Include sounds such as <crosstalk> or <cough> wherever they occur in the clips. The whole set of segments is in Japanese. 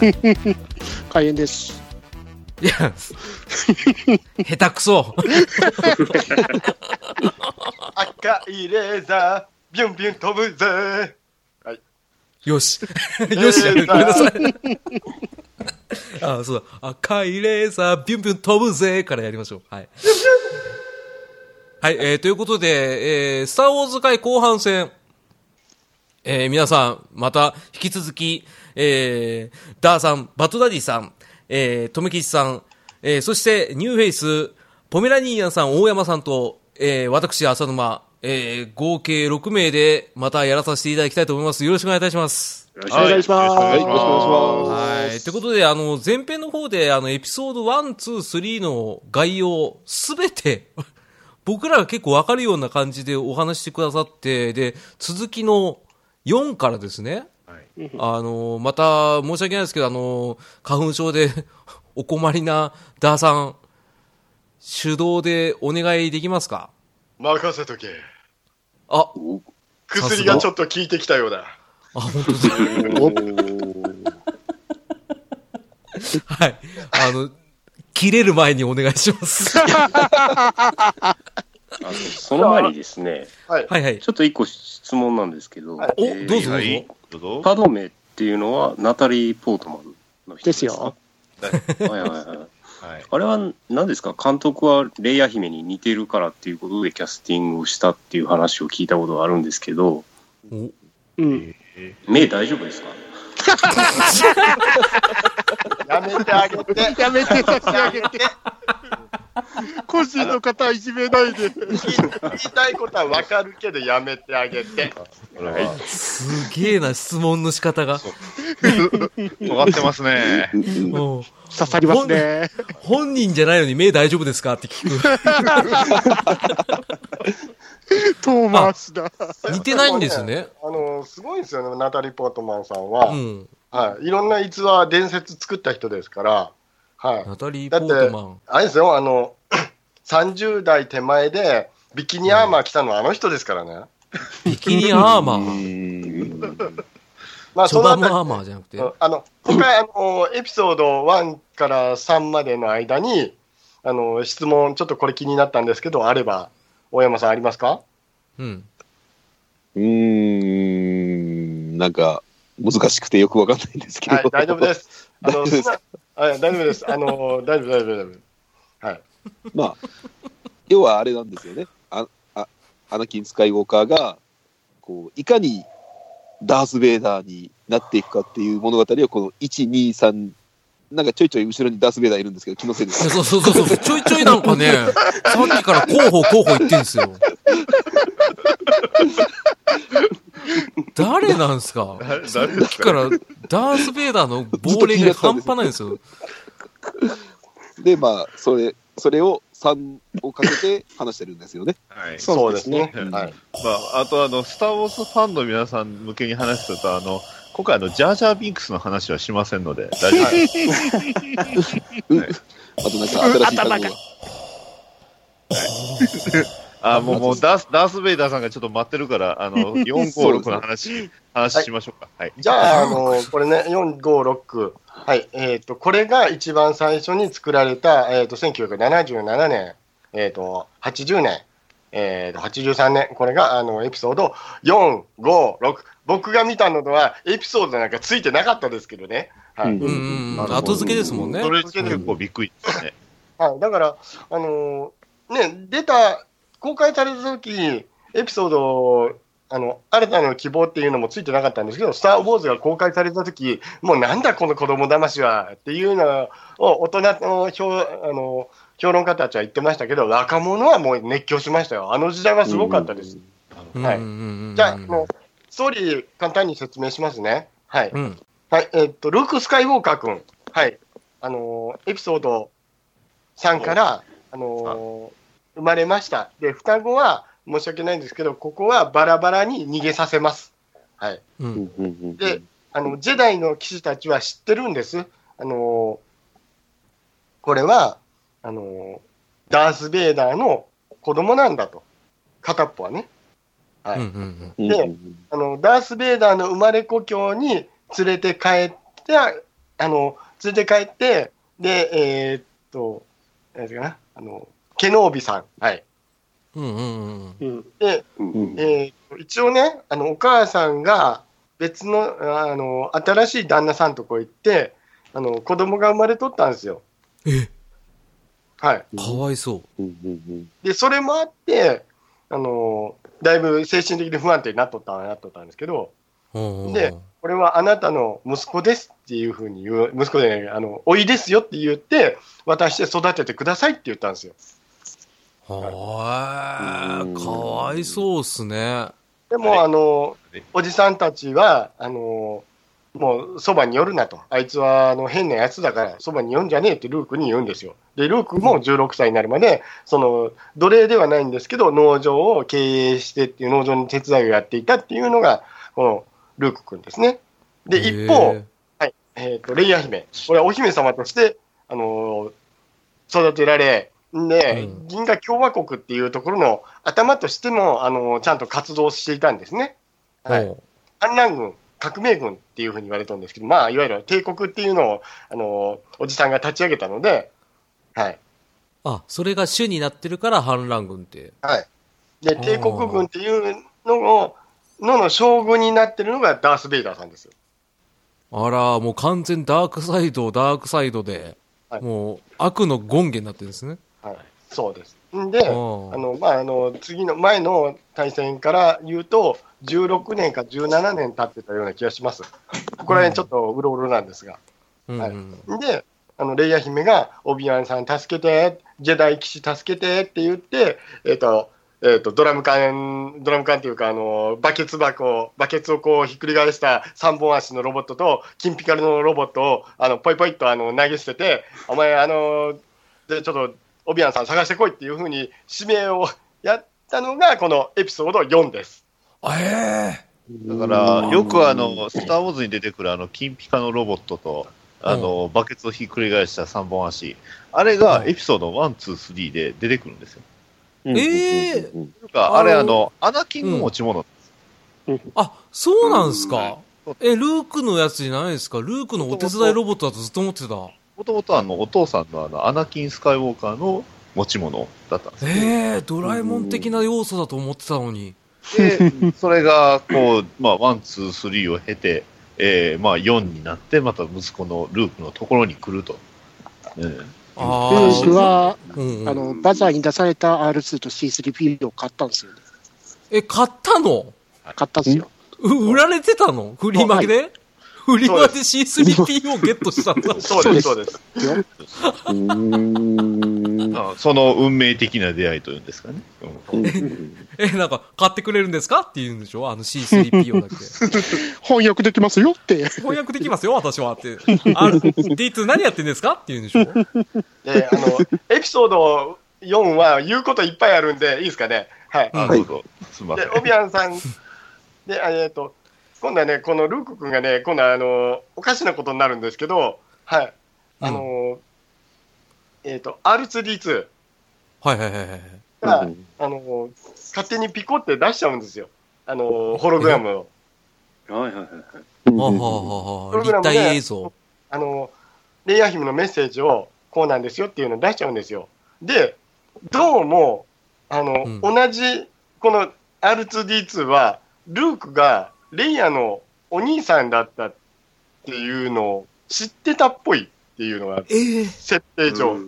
<laughs> 開演です。いや下手くそ赤いレーザー、ビュンビュン飛ぶぜ。よし。よし、ごめんなさい。あ、そうだ。赤いレーザー、ビュンビュン飛ぶぜからやりましょう。はい。はい、えー、ということで、えー、スターウォーズ界後半戦、えー、皆さん、また、引き続き、えー、ダーさん、バトダディさん、えー、とめきちさん、えー、そして、ニューフェイス、ポメラニーヤンさん、大山さんと、えー、私、浅沼、えー、合計6名で、またやらさせていただきたいと思います。よろしくお願いいたします。お願いします。はいよろしくお願いしはい。ということで、あの、前編の方で、あの、エピソード1、2、3の概要、すべて、<laughs> 僕らが結構わかるような感じでお話してくださって、で、続きの4からですね、はいあの、また、申し訳ないですけど、あの、花粉症で <laughs> お困りなダーさん、手動でお願いできますか？任せとけ。あ、薬がちょっと効いてきたようだ。あ、本当だ。はい。あの、切れる前にお願いします。<laughs> あその前にですね、はい。はいはい。ちょっと一個質問なんですけど、はいおえーどうぞはい。どうぞ。パドメっていうのはナタリー・ポートマンの人ですよ。はいはいはい。はい。あれは何ですか？監督はレイヤ姫に似てるからっていうことでキャスティングをしたっていう話を聞いたことがあるんですけど、おうん。目大丈夫ですか？やめてあげて。やめて差し上げて。個人の方はいじめないで。言いたいことはわかるけどやめてあげて。すげえな、質問の仕方が。尖ってますね。もう刺さりますね。本人じゃないのに目大丈夫ですか？って聞く。トーマスだ。似てないんですね。あの、すごいんですよね、ナタリー・ポートマンさんは。うん。はい。いろんな逸話、伝説作った人ですから。はい。ナタリー・だってポートマン。あれですよ、あの、<coughs> 30代手前で、ビキニアーマー着たのはあの人ですからね。ビキニアーマうー。ん <laughs> まあ、チョバムあアーマーじゃなくて。あの、今回、あの、エピソード1から3までの間に、あの、質問、ちょっとこれ気になったんですけど、あれば、大山さんありますか？うん。うーん、なんか、難しくてよくわかんないんですけど。はい、大丈夫で。す。<laughs> あの、大丈夫ですすなはい、大丈夫です。あの、大丈夫、大丈夫、大丈夫。はい。まあ、要はあれなんですよね。ああアナキン・スカイウォーカーが、こう、いかにダース・ベイダーになっていくかっていう物語を、この1、2、3、なんかちょいちょい後ろにダース・ベイダーいるんですけど、気のせいです。そうそうそうそう。ちょいちょいなんかね、<laughs> さっきから候補候補言ってんすよ。誰なんすか？誰さっですかきからダース・ベイダーの亡霊が半端ないんですよ。で、まあ、それ、それを3をかけて話してるんですよね。はい。そうですね。うんはい。まあ、あとあの、スター・ウォーズファンの皆さん向けに話すと、あの、今回あの、ジャージャー・ビンクスの話はしませんので、<laughs> 大丈夫です。あとなんか新しい単語が。あ、もう、もう、ダース、ダース・ベイダーさんがちょっと待ってるから、あの、<laughs> 456の話、話しましょうか。はい。じゃあ、あの、これね、4、5、6。はい。えっ、と、これが一番最初に作られた、えっ、と、1977年、えっ、と、80年、えっ、と、83年。これが、あの、エピソード4、5、6。僕が見たのは、エピソードなんかついてなかったですけどね。はい。うんうんうん。後付けですもんねそ。れ結構びっくりですね。はい。だから、あのーね、出た、公開された時、エピソード、あの、新たな希望っていうのもついてなかったんですけど、スター・ウォーズが公開された時、もうなんだこの子供騙しはっていうのを大人の評あの評論家たちは言ってましたけど、若者はもう熱狂しましたよ。あの時代はすごかったです。はいじゃあ、あのストーリー簡単に説明しますね。はい。うん。はい、えっと、ルーク・スカイウォーカー君、はい、あのーエピソード3から、あのー生まれました。で、双子は、申し訳ないんですけど、ここはバラバラに逃げさせます。はい。うん。で、あの、ジェダイの騎士たちは知ってるんです。あのーこれは、あのーダース・ベイダーの子供なんだと。片っぽはね。はい。うんうんうんであの、ダース・ベイダーの生まれ故郷に連れて帰って、あの、連れて帰って、で、えーっと、何ですかな、あの、ケノービさん。はい。うん。うんうんうん。うん。で、うんえー一応ね、あの、お母さんが別の、あの、新しい旦那さんとこ行って、あの、子供が生まれとったんですよ。え、はい。かわいそう。で、それもあって、あの、だいぶ精神的に不安定になっとったなっとったんですけど、でこれはあなたの息子ですっていうふうに言う、息子じゃない、あの、おいですよって言って、渡して育ててくださいって言ったんですよ。はーい。かわいそうっすね。でも、はいあのね、おじさんたちは、あの、もうそばに寄るなと。あいつはあの変なやつだから、そばに寄んじゃねえってルークに言うんですよ。で、ルークも16歳になるまで、その、奴隷ではないんですけど、農場を経営してっていう農場の手伝いをやっていたっていうのが、このルーク君ですね。で、一方、へはい、えっ、と、レイヤ姫。これはお姫様として、あのー育てられ、で、うん銀河共和国っていうところの頭としても、あのーちゃんと活動していたんですね。ーはい。反乱軍、革命軍っていうふうに言われてるんですけど、まあ、いわゆる帝国っていうのを、あのーおじさんが立ち上げたので、はい。あ、それが主になってるから反乱軍って。はい。で、帝国軍っていうのを、のの将軍になってるのがダース・ベイダーさんですよ。あら、もう完全ダークサイド、ダークサイドで、はいもう悪の権限になってるんですね。はい。そうです。んで、ああの、まあ、あの、次の、前の対戦から言うと、16年か17年経ってたような気がします。ここら辺ちょっとうろうろなんですが。はい。で、あの、レイヤ姫が、オビワンさん助けて、ジェダイ騎士助けてって言って、えっ、と、えっ、と、ドラム缶、ドラム缶っていうか、あの、バケツ箱、バケツをこうひっくり返した三本足のロボットと、金ピカルのロボットを、あの、ポイポイっとあの投げ捨てて、お前、あの、で、ちょっと、オビワンさん探してこいっていうふうに指名をやったのが、このエピソード4です。えだから、よくあの、スター・ウォーズに出てくるあの、金ピカのロボットと、あの、バケツをひっくり返した三本足。あれがエピソード1、2、3で出てくるんですよ。うんえーうんというか、あれあのアナキンの持ち物。あ、そうなんすか？はいえ、ルークのやつじゃないですか？ルークのお手伝いロボットだとずっと思ってた。もともとあの、お父さんのあの、アナキン・スカイウォーカーの持ち物だったんですよ。えー、ドラえもん的な要素だと思ってたのに。で、それが、こう、まあ、 one、two、three を経て、えー、まあ、4になって、また息子のルークのところに来ると。うんあルークあ。は、うんうんあの、バザーに出された R2 と C3P を買ったんですよね。え、買ったの？買ったんですよ。う売られてたの？フリマで、フリマで C3P をゲットしたんだ。<laughs> そうです、そうです。その運命的な出会いというんですかね。え、なんか、買ってくれるんですかって言うんでしょ？あの C3PO だけ。<laughs> 翻訳できますよって。翻訳できますよ、私はって。ある D2 何やってんですかって言うんでしょ？で、あの、エピソード4は言うこといっぱいあるんで、いいですかね？はい。あ、はいどうぞ。すみません。、でオビアンさん、で、あえっ、と、今度はね、このルーク君がね、今度はあの、おかしなことになるんですけど、はい。あの、えっ、と、R2D2 はいはいはいはい。が、あの、勝手にピコって出しちゃうんですよ。あの、ホログラムを。はいはいはい。はあはあはあ立体映像。あの、レイヤー姫のメッセージを、こうなんですよっていうのを出しちゃうんですよ。で、どうも、あの、うん同じ、この R2D2 は、ルークがレイヤーのお兄さんだったっていうのを知ってたっぽいっていうのが、ええ設定上。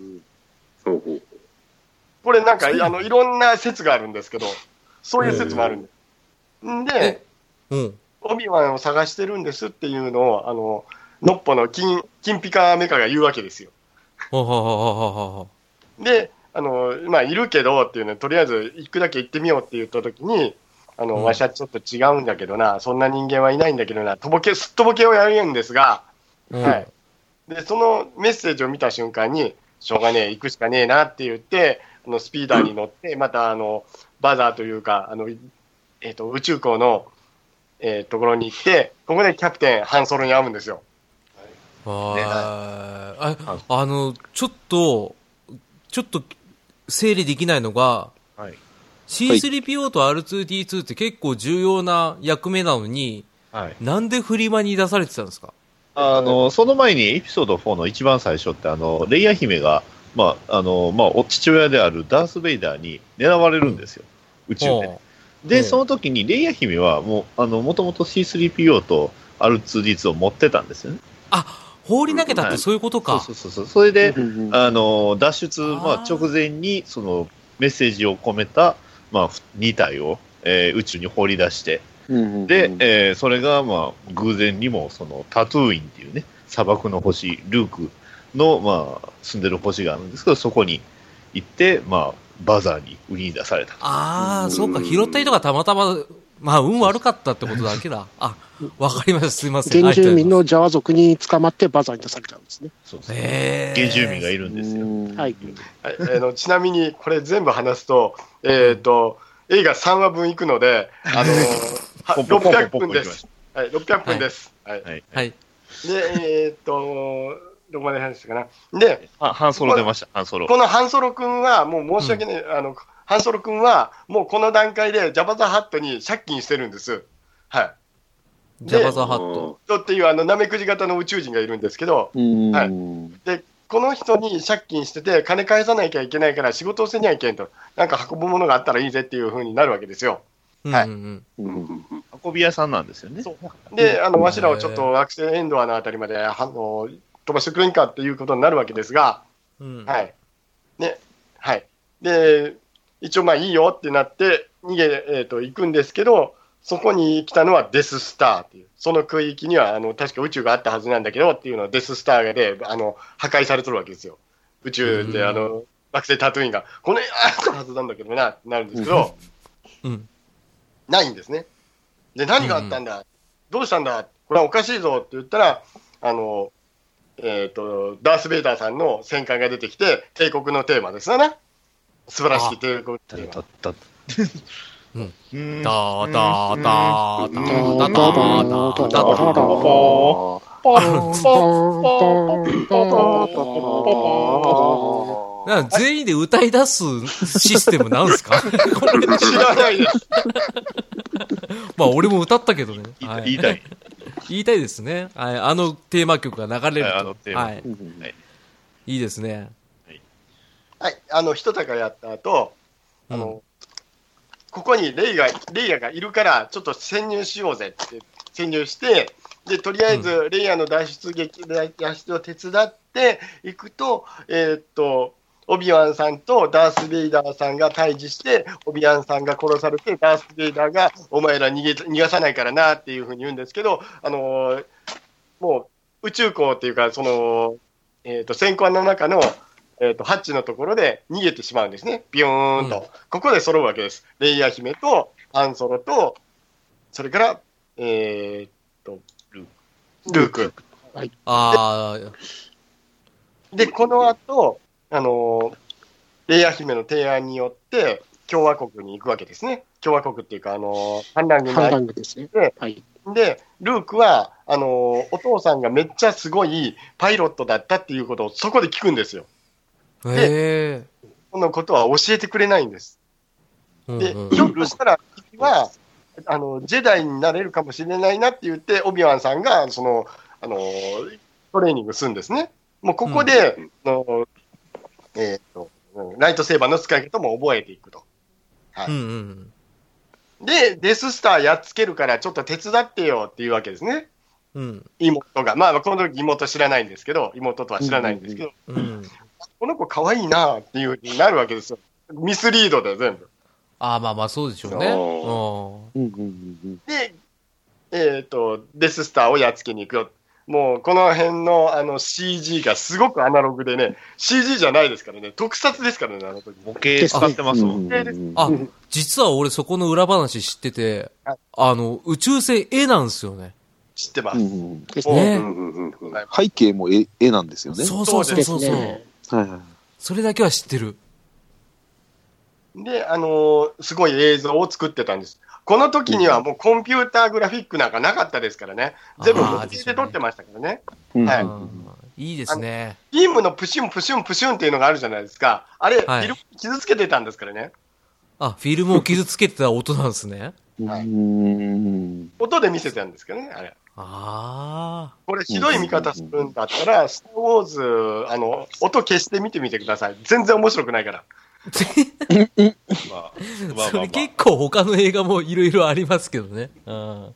これなんか、あの、いろんな説があるんですけど、そういう説もあるんです。んで、うん。オビワンを探してるんですっていうのを、あの、ノッポの金、金ピカメカが言うわけですよ。で、あの、まあ、いるけどっていうのとりあえず行くだけ行ってみようって言ったときに、あの、うんわしはちょっと違うんだけどな、そんな人間はいないんだけどな、とぼけ、すっとぼけをやるんですが、うんはい。で、そのメッセージを見た瞬間に、しょうがねえ、行くしかねえなって言って、あの、スピーダーに乗って、<coughs> また、あの、バザーというか、あの、えっ、と、宇宙港の、えーところに行って、ここでキャプテン、ハンソロに会うんですよ。はい。ああの、ちょっと、ちょっと整理できないのが、はい。C3PO と R2D2 って結構重要な役目なのに、はい。なんでフリマに出されてたんですか？あの、その前にエピソード4の一番最初って、あの、レイヤ姫が、まあ、あの、まあ、お父親であるダース・ベイダーに狙われるんですよ。宇宙で。ほで、うんその時にレイヤ姫は、もう、あの、もともと C3PO と R2D2 を持ってたんですよね。あ、放り投げたってそういうことか。そうそうそう。それで、あの、脱出、まあ、直前に、その、メッセージを込めた、まあ、2体を、えー宇宙に放り出して、うんで、えーそれが、まあ、偶然にも、その、タトゥーインっていうね、砂漠の星、ルークの、まあ、住んでる星があるんですけど、そこに行って、まあ、バザーに売りに出された。ああ、そうか、拾った人がたまたま、まあ、運悪かったってことだけだ。あ、わかりました。すいません。原住民あのジャワ族に捕まってバザーに出されたんですね。そうそうりがとうございます。へえ。原住民がいるんですよ。うんはい。はい、あのちなみにこれ全部話すと、えっ、と、映画3話分いくので、あの <laughs> はポンポンポンポン600ポン分です。はい、600分です。はい。はい。はい。で、えっ、と、どこまで話したかな。で、はハンソロ出ました、ハンソロ。このハンソロ君は、もう申し訳ない、あの、ハンソロ君は、もうこの段階でジャバザハットに借金してるんです。はい。ジャバザハット。とっていう、あの、ナメクジ型の宇宙人がいるんですけど、うんはいで、この人に借金してて、金返さなきゃいけないから仕事をせにゃいけんと。なんか運ぶものがあったらいいぜっていう風になるわけですよ。はいうんうんうん運び屋さんなんですよね。で、あの、わしらをちょっと惑星エンドアのあたりまで、あの、飛ばしてくれんかっていうことになるわけですが、うん。うんはい。ね、はい。で、一応まあいいよってなって、逃げ、えっ、と、行くんですけど、そこに来たのはデススターっていう。その区域には、あの、確か宇宙があったはずなんだけどっていうのはデススターで、あの、破壊されてるわけですよ。宇宙うんで、あの、惑星タトゥーインが、この辺あったはずなんだけどな、ってなるんですけど、うん。ないんですね。で、何があったんだ、どうしたんだ？これはおかしいぞって言ったら、あの、えっ、と、ダース・ベイダーさんの戦艦が出てきて、帝国のテーマですよね。素晴らしい帝国テーマ。だだうんうんダーダーダーダーダーダーダーダーダーなんか全員で歌い出すシステムなんですか？<laughs> これ知らないです。<laughs> まあ俺も歌ったけどね。はい言いたい。言いたいですね。はい。あのテーマ曲が流れると。のテ。はいいいですね。はい、あの、一高やった後、あの、ここにレイが、レイヤがいるから、ちょっと潜入しようぜって、潜入して、で、とりあえず、レイヤの脱出劇、脱出を手伝っていくと、えーっと、オビワンさんとダース・ベイダーさんが対峙して、オビワンさんが殺されて、ダース・ベイダーが、お前ら逃げ、逃がさないからなっていうふうに言うんですけど、あのーもう宇宙港っていうか、その、えーっと、戦艦の中の、えー、とハッチのところで逃げてしまうんですね、ビヨーンと。うんここで揃うわけです。レイヤー姫とハンソロと、それから、えー、と、ルーク。ああ、で、この後、あのーレイヤー姫の提案によって、共和国に行くわけですね。共和国っていうか、あのー反乱軍反が乱軍ですねで。はい。で、ルークは、あのーお父さんがめっちゃすごいパイロットだったっていうことをそこで聞くんですよ。へえ。このことは教えてくれないんです。で、うんうんひょっとしたら、君は、あの、ジェダイになれるかもしれないなって言って、オビワンさんが、その、あの、トレーニングするんですね。もうここで、あのえっ、と、うんライトセーバーの使い方も覚えていくと。うんうんで、デススターやっつけるから、ちょっと手伝ってよっていうわけですね。うん。妹が。まあ、この時妹知らないんですけど、妹とは知らないんですけど、うん。うん。この子可愛いなっていうふうになるわけですよ。ミスリードで全部。ああ、まあまあそうでしょうね。そうんうんうんうんで、えっ、と、デススターをやっつけに行くよ。もう、この辺のあの CG がすごくアナログでね、CG じゃないですからね、特撮ですからね、あの時。模型使ってますもん。あ、実は俺そこの裏話知っててはい、あの、宇宙船絵なんですよね。知ってます。うんうんですもうね背景も絵絵なんですよね。そうそうそうでそう。はいはいそれだけは知ってる。で、あのーすごい映像を作ってたんです。この時にはもうコンピューターグラフィックなんかなかったですからね。全部で撮ってましたからね。うんはいうんいいですね。ビームのプシュンプシュンプシュンっていうのがあるじゃないですか。あれ、はいフィルム傷つけてたんですからね。あ、フィルムを傷つけてた音なんですね。はいうん。音で見せてたんですけどね、あれ。あこれひどい見方するんだったら、スター・ウォーズ、あの、音消して見てみてください。全然面白くないから。<laughs> まあ、まあ。あそれ結構他の映画もいろいろありますけどね。うん。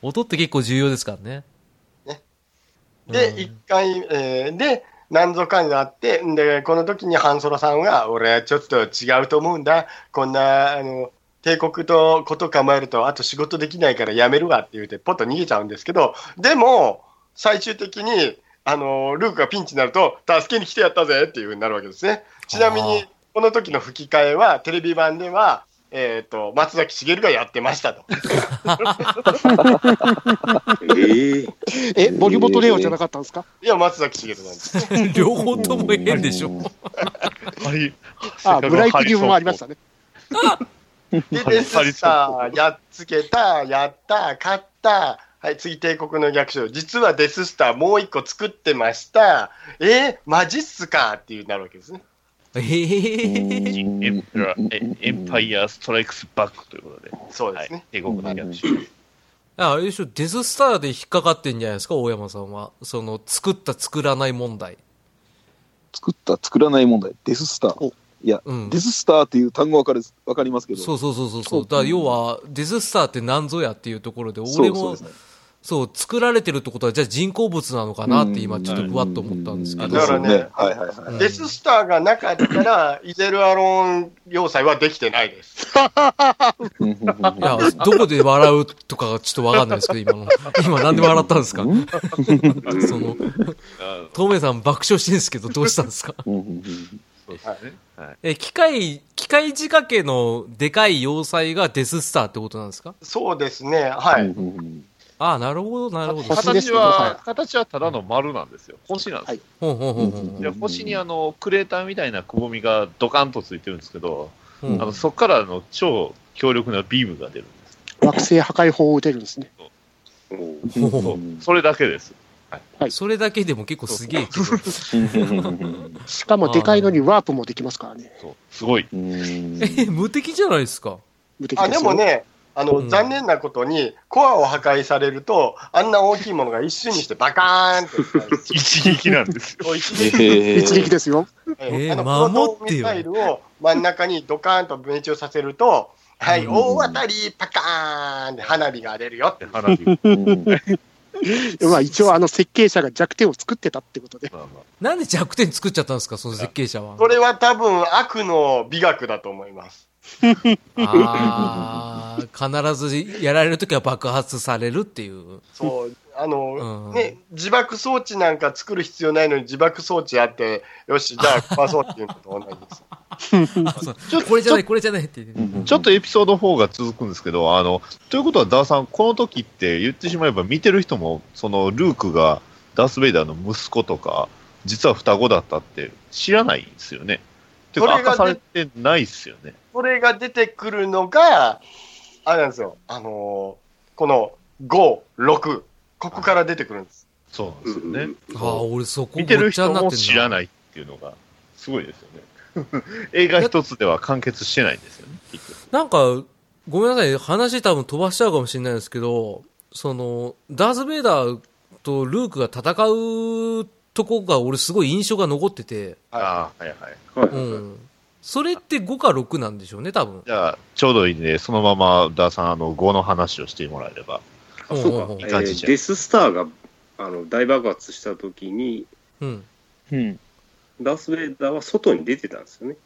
音って結構重要ですからね。で、うん一回、えーで、何ぞかになって、んで、この時にハンソロさんが、俺はちょっと違うと思うんだ。こんな、あの、帝国とこと構えると、あと仕事できないからやめるわって言って、ポッと逃げちゃうんですけど、でも、最終的に、あの、ルークがピンチになると、助けに来てやったぜっていう風になるわけですね。ちなみあに、この時の吹き替えは、テレビ版では、えっ、と、松崎しげるがやってましたと。<laughs> えええ、森本レオじゃなかったんですか？いや、松崎しげるなんです。<laughs> 両方とも変でしょ。ハリあ、ブライクリウムもありましたね。<laughs> <laughs> で、デススター、やっつけた、やった、勝った。はい、次、帝国の逆襲。実はデススターもう一個作ってました。えー、マジっすか？っていうなるわけですね。ええエンパラえエンパイアストライクスバックということで、そうですね。はい、帝国の逆襲。あれでしょ、デススターで引っかかってんじゃないですか、大山さんは。その、作った作らない問題。作った、作らない問題。デススターお。いや、うんデススターっていう単語わかる、わかりますけど。そうそうそうそうそう。だから要は、デススターって何ぞやっていうところで、そう俺もそうね。そう、作られてるってことは、じゃあ人工物なのかなって今ちょっとふわっと思ったんですけど。うだからねそうはいはいはい。デススターがなかったら、イゼルアロン要塞はできてないです。いや、どこで笑うとかがちょっとわかんないですけど、今の。今なんで笑ったんですか？その、あ透明さん爆笑してるんですけど、どうしたんですか？そうですね。はい。え、機械、機械仕掛けのでかい要塞がデススターってことなんですか？そうですね。はい。うんうんああ、なるほど、なるほど。形はは、形はただの丸なんですよ。星なんですよ。ほんほんほんほんほんで星にあの、クレーターみたいなくぼみがドカンとついてるんですけど、うんあの、そこからの超強力なビームが出るんです。惑星破壊法を打てるんですね。おうほうほうそうそれだけです。はいそれだけでも結構すげえけど。しかもでかいのにワープもできますからね。そう。すごい。うんえ、無敵じゃないですか。あ、無敵でよですも、ね、あの、うん残念なことに、コアを破壊されると、あんな大きいものが一瞬にしてバカーンって。<laughs> 一撃なんですよ。一撃えー一撃ですよ。えーあのプロトン守ってよミサイルを真ん中にドカーンと分中させると、はい、うん大当たり、パカーンで花火が出るよって。花火。う <laughs> んまあ一応あの設計者が弱点を作ってたってことで。まあまなんで弱点作っちゃったんですか、その設計者は。それは多分悪の美学だと思います。ああ、必ずやられるときは爆発されるっていう。そう、あの、うんね、自爆装置なんか作る必要ないのに自爆装置あって、よし、じゃあ <laughs> 壊そうっていうのと同じです。あそうこれじゃない、これじゃないって言って。うんちょっとエピソード4が続くんですけど、あの、ということは、ダーさん、この時って言ってしまえば見てる人も、その、ルークがダース・ベイダーの息子とか、実は双子だったって知らないんですよね。ていうか、それが明かされてないっすよね。それが出てくるのが、あれなんですよ、あのこの5、6、ここから出てくるんです。そうなんですよね。ああ、俺そこ見てる人も知らないっていうのが、すごいですよね。<laughs> 映画一つでは完結してないんですよね、なんか、ごめんなさい、話多分飛ばしちゃうかもしれないですけど、その、ダース・ベイダーとルークが戦うとこが俺すごい印象が残ってて、ああ、はいはい。はいうん。それって5か6なんでしょうね、多分。じゃあ、ちょうどいいんで、そのまま、ダーさん、あの、5の話をしてもらえれば。あそうかえーデススターがあの大爆発した時に、うん。うんダース・ベイダーは外に出てたんですよね。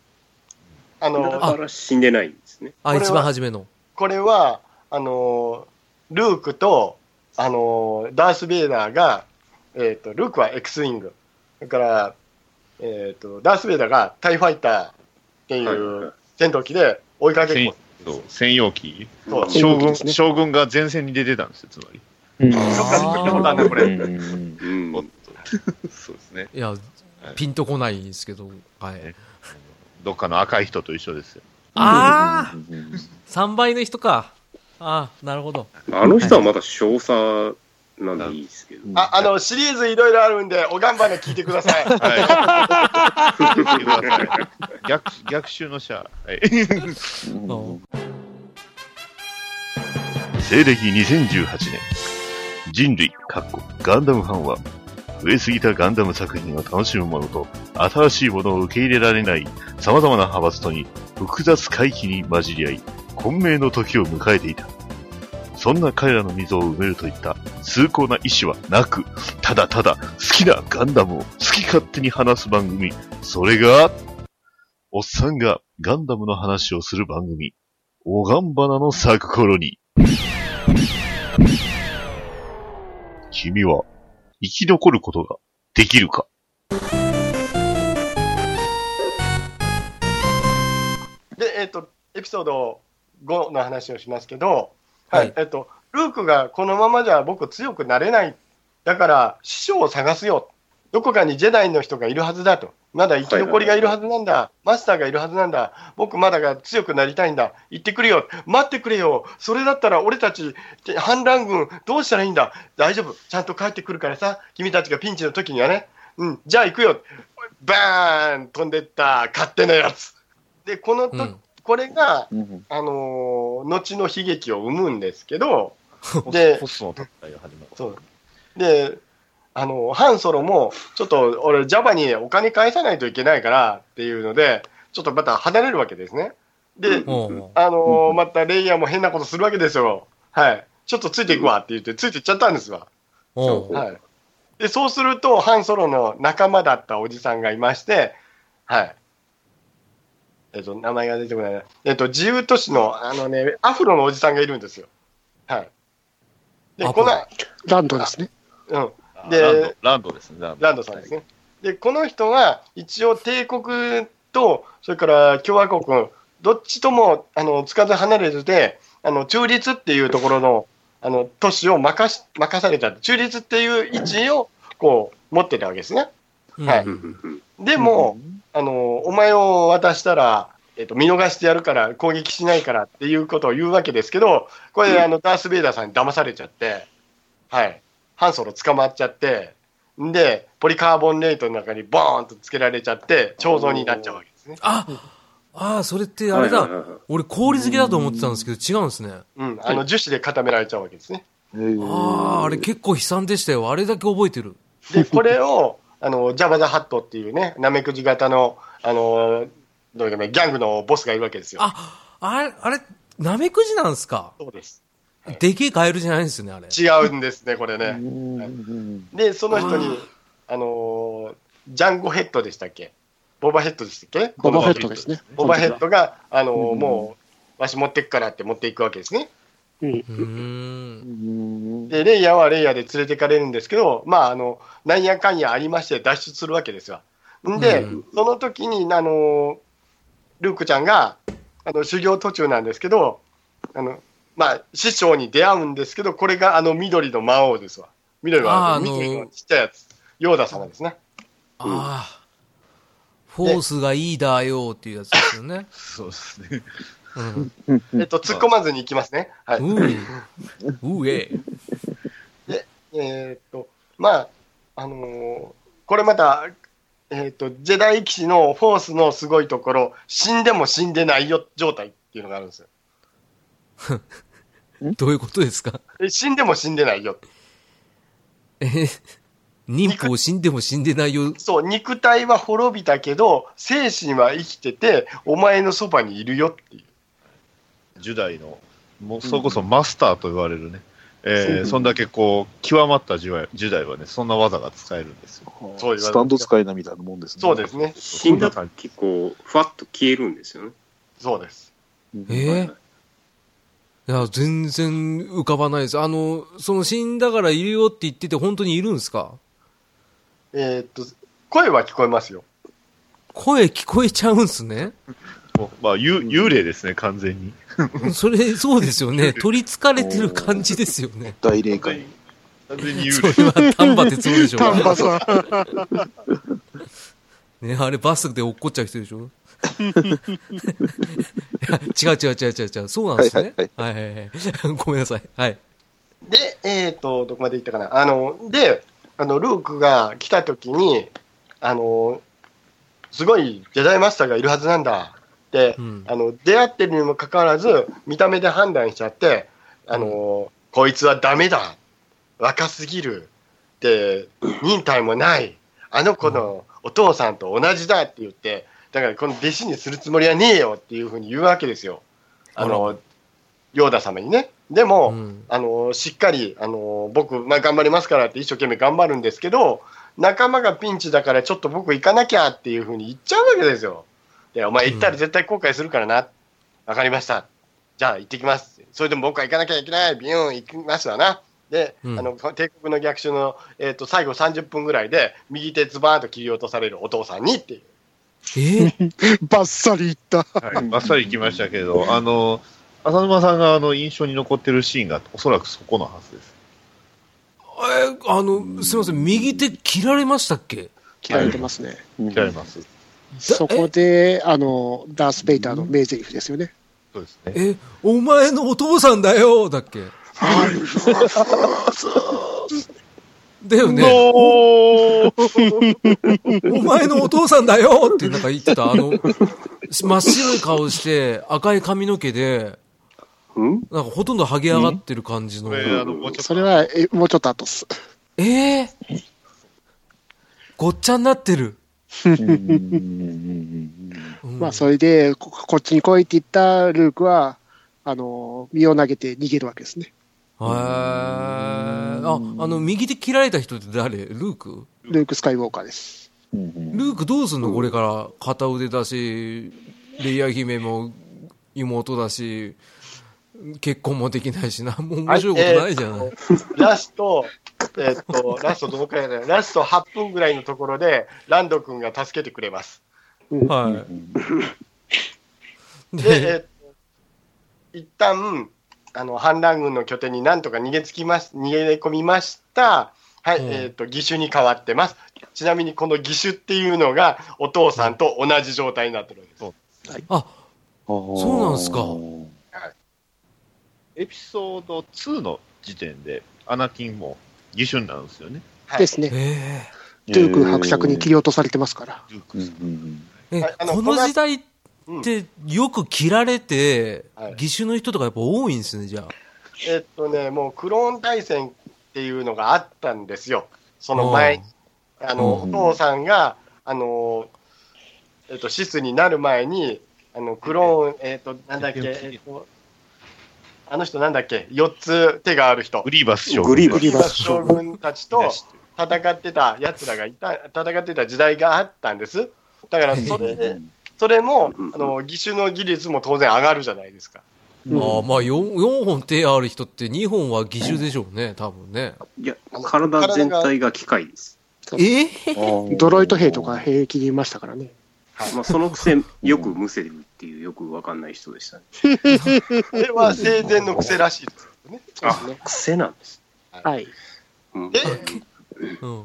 あのだから死んでないんですね。あ、これは一番初めの。これは、あのルークと、あのダース・ベイダーが、えっ、と、ルークは X ウィング。だから、えっ、と、ダース・ベイダーがタイファイターっていう戦闘機で追いかけっ専こ。そう専用機将軍、ね将軍が前線に出てたんですよ、つまり。うんどっかで聞いたことあるね、これ。うんうんおっとそうですね。いや、ピンとこないですけど、はい。どっかの赤い人と一緒ですよ。ああうん !3 倍の人か。ああ、なるほど。あの人はまだ少佐なんでいいですけど。あ、あの、シリーズいろいろあるんで、おがんばね聞いてください。はい。<laughs> 逆、逆襲のシャア。はい。う <laughs> ん西暦2018年、人類、かっこガンダムファンは、増えすぎたガンダム作品を楽しむ者と、新しいものを受け入れられない様々な派閥とに、複雑回帰に混じり合い、混迷の時を迎えていた。そんな彼らの溝を埋めるといった崇高な意志はなく、ただただ好きなガンダムを好き勝手に話す番組。それが、おっさんがガンダムの話をする番組。おがんばなの咲く頃に。君は生き残ることができるか？で、えっ、と、エピソード5の話をしますけど、ははいい、えっ、と、ルークがこのままじゃ僕強くなれない。だから、師匠を探すよ。どこかにジェダイの人がいるはずだと。まだ生き残りがいるはずなんだ。マスターがいるはずなんだ。僕まだが強くなりたいんだ。行ってくれよ。待ってくれよ。それだったら俺たち、反乱軍どうしたらいいんだ。大丈夫。ちゃんと帰ってくるからさ。君たちがピンチの時にはね。うん。じゃあ行くよ。バーン飛んでった。勝手なやつ。で、このと、うんこれが、うんあのー後の悲劇を生むんですけど、<laughs> で、であの、ハンソロも、ちょっと俺、ジャバにお金返さないといけないからっていうので、ちょっとまた離れるわけですね。で、あのーまたレイヤーも変なことするわけですよ。はい。ちょっとついていくわって言って、ついていっちゃったんですわ。はい。で、そうすると、ハンソロの仲間だったおじさんがいまして、はい。えっと、名前が出てこないな。えっと、自由都市の、あのね、アフロのおじさんがいるんですよ。はい。で、アフロこの、ランドですね。うん。あでランド、ランドですね、ランド。さんですね。で、この人は、一応帝国と、それから共和国、どっちとも、あの、つかず離れずで、あの、中立っていうところの、あの、都市を任し、任された。中立っていう位置を、こう、持ってたわけですね。うんはいうんうんでも、あの、お前を渡したら、えっと、見逃してやるから、攻撃しないからっていうことを言うわけですけど、これ、あの、ダース・ベイダーさんに騙されちゃって、はい。ハンソロ捕まっちゃって、んで、ポリカーボンレートの中にボーンとつけられちゃって、彫像になっちゃうわけですね。あああ、それってあれだはいはいはいはい。俺氷漬けだと思ってたんですけど、違うんですね。うん。あの、樹脂で固められちゃうわけですね。ああ、あれ結構悲惨でしたよ。あれだけ覚えてる。で、これを、<laughs> あの、ジャバ・ザ・ハットっていうね、ナメクジ型の、あの、どういうかね、ギャングのボスがいるわけですよ。あ、あれ、あれ、ナメクジなんですか？そうです。でけえカエルじゃないんですよね、あれ。違うんですね、これね。うんで、その人に、あのージャンゴヘッドでしたっけ？ボバヘッドでしたっけ？ボバヘッドですね。ボバヘッドが、あのもう、わし持ってくからって持っていくわけですね。で、レイヤーはレイヤーで連れてかれるんですけど、まあ、あの、なんやかんやありまして脱出するわけですよ。んで、うんその時に、あのールークちゃんが、あの、修行途中なんですけど、あの、まあ、師匠に出会うんですけど、これがあの緑の魔王ですわ。緑は、あのー緑のちっちゃいやつ。ヨーダ様ですね。ああ。フォースがいいだよっていうやつですよね。<laughs> そうですね。うん。えっと、突っ込まずに行きますね。はい。うえ。うえ。えーっと、まあ、あのーこれまた、えーっと、ジェダイ騎士のフォースのすごいところ、死んでも死んでないよ状態っていうのがあるんですよ。<laughs> どういうことですか？え死んでも死んでないよ。えー妊婦を死んでも死んでないよ。そう、肉体は滅びたけど、精神は生きてて、お前のそばにいるよっていう。ジュダイの、もうそれこそマスターと言われるね。えー、そんだけこう、極まったジュダイジュダイはね、そんな技が使えるんですよ。そうスタンド使いなみたいなもんですね。そうですね。死んだら結構、ふわっと消えるんですよね。そうです。えー？いや、全然浮かばないです。あの、その死んだからいるよって言ってて本当にいるんですか？えーっと、声は聞こえますよ。声聞こえちゃうんすね。まあ、幽幽霊ですね、完全に。<laughs> それ、そうですよね。取り憑かれてる感じですよね。大霊界。完全にそ幽霊。れは丹波哲郎でしょう丹波か。さん。ね、あれバスで落っこっちゃう人でしょ？<laughs> いや違う違う違う違う違う。そうなんですね。はいはいはい。<laughs> ごめんなさい。はい。で、えっ、と、どこまで行ったかな。あの、で、あの、ルークが来た時に、あの、すごいジェダイマスターがいるはずなんだうんあの、出会ってるにもかかわらず、見た目で判断しちゃって、あの、こいつはダメだ。若すぎる。で、忍耐もない。あの子のお父さんと同じだって言って、だからこの弟子にするつもりはねえよっていうふうに言うわけですよ。あの、ヨーダ様にね。でも、うんあの、しっかり、あの、僕、まあ、頑張りますからって一生懸命頑張るんですけど、仲間がピンチだからちょっと僕行かなきゃっていうふうに言っちゃうわけですよ。で、お前行ったら絶対後悔するからな。わかりました。じゃあ行ってきます。それでも僕は行かなきゃいけない。ビューン行きますわな。で、うんあの、帝国の逆襲の、えっ、と、最後30分ぐらいで、右手ズバーンと切り落とされるお父さんにっていう。え？ー <laughs> バッサリいった。はい、ばっさり行きましたけど、<laughs> あの、浅沼さんがあの印象に残ってるシーンがおそらくそこのはずです。えあの、すみません、右手切られましたっけ？切られてますね。切られます。そこで、あの、ダース・ベイダーの名台詞ですよね。そうですね。え、お前のお父さんだよだっけ？だよね。<laughs> お前のお父さんだよってなんか言ってた。あの、真っ白い顔して赤い髪の毛で、うん？なんかほとんど剥げ上がってる感じの。これ、あの、もうちょっと。それは、えもうちょっと後っす。えー、ごっちゃになってる。うん。まあ、それでこ、こっちに来いって言ったルークは、あの、身を投げて逃げるわけですね。へー。あ、あの、右手切られた人って誰？ルーク？ルーク・スカイウォーカーです。ルークどうすんの？これから。片腕だし、レイヤー姫も妹だし、結婚もできないしな、もう面白いことないじゃない。ラスト、えっと、ラストどのくらいだよ。ラスト8分ぐらいのところで、ランド君が助けてくれます。はい。で、<laughs> で、えっと、一旦、あの、反乱軍の拠点になんとか逃げつきます、逃げ込みました。はい、うんえっと、義手に変わってます。ちなみにこの義手っていうのが、お父さんと同じ状態になってるわけです。あ、そうなんすか。エピソード2の時点で、アナキンも義手なんですよね。はいですね。えルーク伯爵に切り落とされてますから。ルーこの時代っうんてよく切られてはい、義手の人とかやっぱ多いんですね、じゃあ。えっとね、もうクローン対戦っていうのがあったんですよ。その前に。あの、うんお父さんが、あの、えっと、シスになる前に、あの、クローン、えっと、なんだっけ、えっと、あの人なんだっけ、4つ手がある人グ。リーバス将軍。グリーバスグリーバス将軍たちと戦ってた奴らがいた、戦ってた時代があったんです。だから、それで、それも、あの、義手の技術も当然上がるじゃないですか。うんああまあ 4, 4本手ある人って2本は義手でしょうね、多分ね。いや、体全体が機械です。ええドロイト兵とか平気でいましたからね。まあ、そのくせ、よくむせるっていう、よくわかんない人でしたね。これは生前の癖らしいですよね。あ、癖なんです。はい。うんで、うん。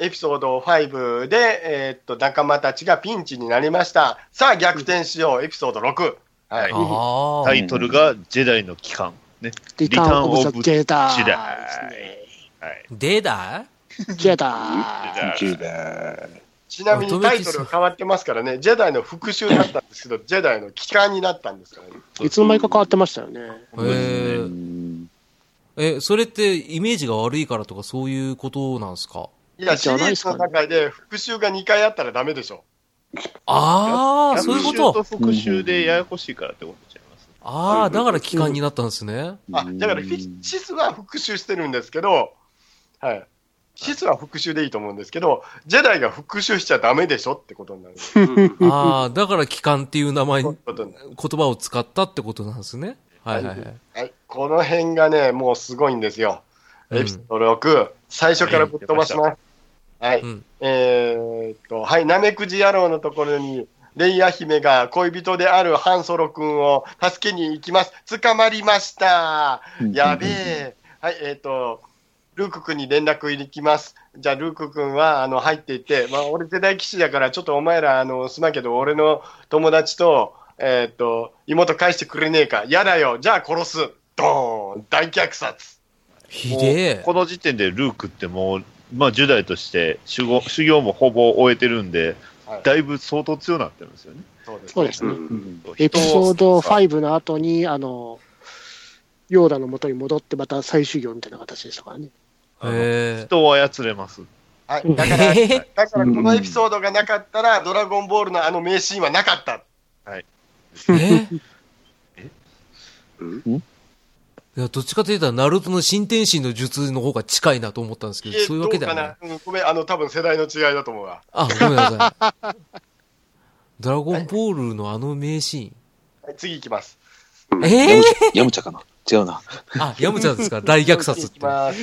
エピソード5で、えーっと、仲間たちがピンチになりました。さあ、逆転しよう、エピソード6。はい。ああ。タイトルがジェダイの帰還。ね。リターン・オブ・ザ・ジェダジェダイジェダイ。ジェダイちなみにタイトルが変わってますからね、ジェダイの復讐だったんですけど、ジェダイの帰還になったんですからね。いつの間にか変わってましたよね。えええ、それってイメージが悪いからとかそういうことなんですか？いや、シリーズの中で復讐が2回あったらダメでしょ。ああ、そういうこと。復讐と復讐でややこしいからってことちゃいます。ああ、だから期間になったんですね。あ、だからフィシスは復讐してるんですけど、はい。シスは復讐でいいと思うんですけど、ジェダイが復讐しちゃダメでしょってことになる。うん <laughs> ああ、だから期間っていう名前、になる葉を使ったってことなんですね。はいはいはい。はい。この辺がね、もうすごいんですよ。うんエピソード6、最初からぶっ飛ばします。はい。うんえーっと、はい、ナメクジ野郎のところに、レイヤ姫が恋人であるハンソロ君を助けに行きます。捕まりました。やべえ。はい、えーっと、ルーク君に連絡入りきます。じゃあ、ルーク君は、あの、入っていって、まあ、俺世代騎士だから、ちょっとお前ら、あの、すまんけど、俺の友達と、えーっと、妹返してくれねえか。嫌だよ。じゃあ殺す。ドーン大虐殺。ひでえ。この時点でルークってもう、まあ、10代として修行修行もほぼ終えてるんで、はいだいぶ相当強くなってるんですよね。そうですそうですね。うんエピソード人を5の後に、あの、ヨーダの元に戻ってまた再修行みたいな形でしたからね。人を操れます。はい。だから、だからこのエピソードがなかったら、ドラゴンボールのあの名シーンはなかった。え <laughs> うん？いや、どっちかというと、ナルトの新天神の術の方が近いなと思ったんですけど、えそういうわけではないどうか。な、うん、ごめん、あの、多分世代の違いだと思うわ。あ、ごめんなさい。ドラゴンボールのあの名シはい、次行きます。ー？ン。ええヤムチャかな違うな。あ、ヤムチャですか <laughs> 大虐殺って。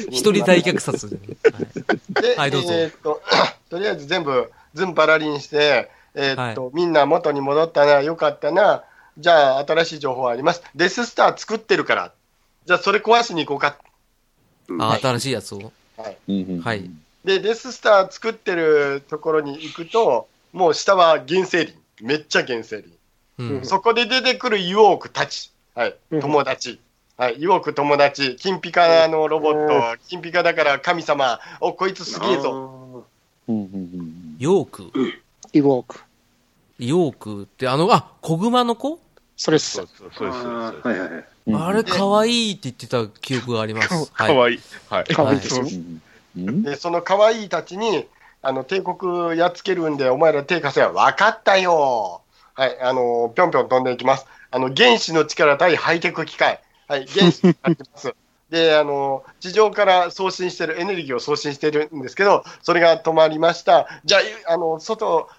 一人大虐殺。はいで、はいどうぞえーっと、<coughs> とりあえず全部、ズンパラリンして、えーっと、みんな元に戻ったな、よかったな、じゃあ、新しい情報あります。デススター作ってるから、じゃあ、それ壊しに行こうか。あ、新しいやつを？うんはい。で、デススター作ってるところに行くと、もう下は原生林。めっちゃ原生林。うん。そこで出てくるユオークたち。はい。うん友達。はい。ユオーク友達。金ピカのロボット。金ピカだから神様。お、こいつすげえぞ。ぞ。うんうんうんヨーク。イウォーク。ヨークって、あの、あ、小熊の子？それっすそう。そうそうです。あーはいはいはい。うんあれ、可愛いって言ってた記憶があります。はい。かわいい。はい。可愛いですよ。で、その可愛いたちに、あの、帝国やっつけるんで、お前ら手貸せよ。分かったよ。はい。あの、ぴょんぴょん飛んでいきます。あの、原子の力対ハイテク機械。はい。原子になってます。<laughs> で、あの、地上から送信してる、エネルギーを送信してるんですけど、それが止まりました。じゃあ、あの、外、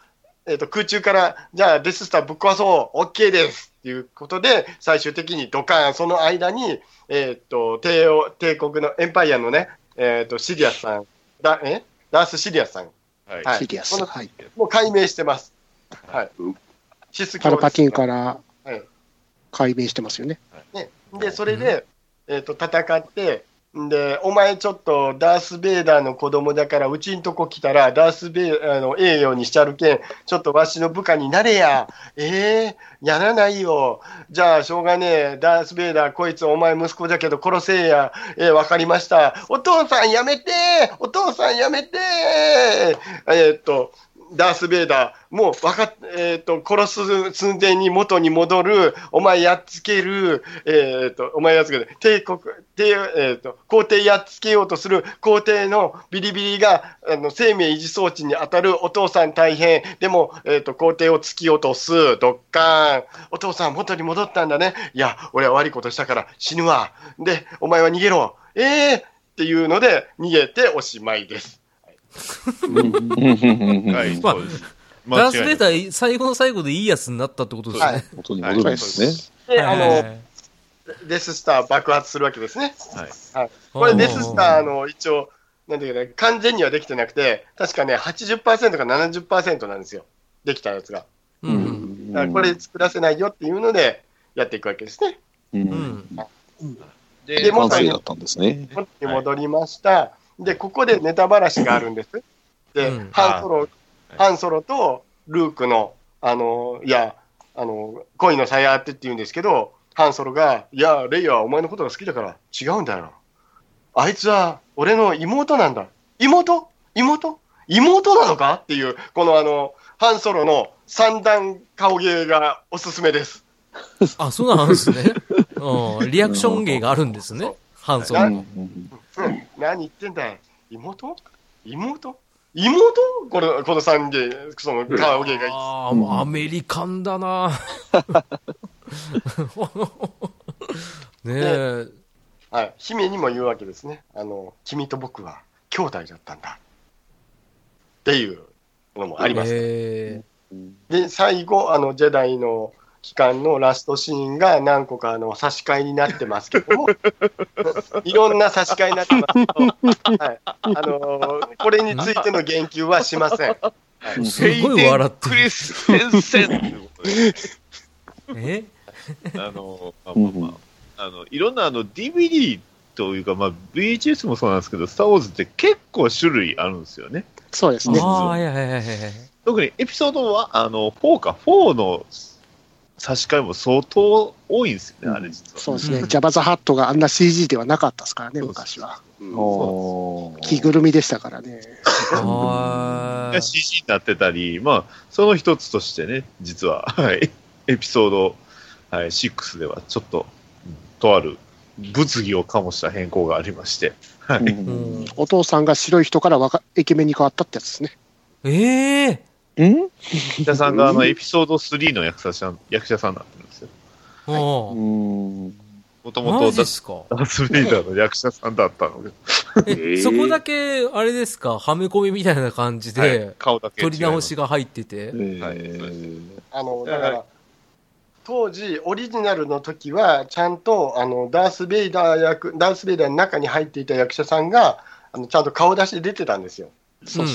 えっ、と、空中から、じゃあ、デススターぶっ壊そう。OK です。っていうことで、最終的にドカーン、その間に、えっ、と、帝王、帝国のエンパイアのね、えっ、と、シリアスさん、だ、え？ダース・シリアスさん、はい。はいシリアス。はい。もう解明してます。はいうん。シスパルパティンかからはい解明してますよね。ね、で、それで、えっ、と、戦って、んで、お前ちょっとダース・ベイダーの子供だから、うちんとこ来たら、ダース・ベイあの、栄養にしちゃるけん、ちょっとわしの部下になれや。ええやらないよ。じゃあ、しょうがねえ。ダース・ベイダー、こいつお前息子じゃけど殺せえや。えーわかりました。お父さんやめてお父さんやめてえーっと、ダース・ベイダー、もう分かっ、えーっと、殺す寸前に元に戻る、お前やっつける、えーっと、お前やっつける、帝国、帝、えーっと、皇帝やっつけようとする皇帝のビリビリが、あの、生命維持装置に当たるお父さん大変、でも、えーっと、皇帝を突き落とす、ドッカーン、お父さん元に戻ったんだね。いや、俺は悪いことしたから死ぬわ。で、お前は逃げろ。ええー、っていうので、逃げておしまいです。はい。まあそうです。ダース・ベイーダー、最後の最後でいいやつになったってことですね。はい元に戻るん。ですね。で、はいあの、デススター爆発するわけですね。はい。はいこれ、デススターの一応、なん。ていうかね、完全にはできてなくて、確かね、80%か70%なん。ですよ。できたやつが。うん。だからこれ作らせないよっていうので、やっていくわけですね。う。ん。ん。でで、も完成だったん。ですね。元に戻りました。で、ここでネタばらしがあるんです。で、うんハンソロ、はいハンソロとルークの、あの、いや、あの、恋の鞘ってって言うんですけど、ハンソロが、いや、レイはお前のことが好きだから違うんだよ。あいつは俺の妹なんだ。妹？妹？妹なのか？っていう、このあの、ハンソロの三段顔芸がおすすめです。<laughs> あ、そうなんですね。うん。リアクション芸があるんですね。ハンソロの。うん、何言ってんだよ。妹？妹？妹？この、この三芸、その顔芸がいい。ああ、もうアメリカンだな <laughs> ねえ。はい。姫にも言うわけですね。あの、君と僕は兄弟だったんだ。っていうのもあります。えで、最後、あの、ジェダイの期間のラストシーンが何個かあの差し替えになってますけども、<laughs> いろんな差し替えになってますけど、はい。あのこれについての言及はしません。ー、すごい笑ってる。クリス先生ということでえあの、まあまあまあ、あの、いろんなあの DVD というか、まあ VHS もそうなんですけど、スター・ウォーズって結構種類あるんですよね。そうですね。ああ、いやいやいやいや特にエピソードは、あの、4か、4の差し替えも相当多いんですよね、あれ実は。そうですね、うんジャバザハットがあんな CG ではなかったですからね、そう昔は。う着ぐるみでしたからね。<laughs> CG になってたり、まあ、その一つとしてね、実は、<laughs> はい、エピソード、はい、6ではちょっと、うんとある物議を醸した変更がありまして、はい。い。うんうんお父さんが白い人から若イケメンに変わったってやつですね。ええん？石田さん？があのエピソード3の役者さん？役者さん？になってるん？ですよ。ああうん？もともとダジっすかダース・ベイダーの役者さん？だったので、そこだけ、あれですか、はめ込みみたいな感じはいで、顔だけ違います撮り直しが入ってて。えーあの、だから、当時、オリジナルの時は、ちゃん？と、あの、ダース・ベイダー役、ダース・ベイダーの中に入っていた役者さん？が、あの、ちゃん？と顔出しで出てたん？ですよ。そうう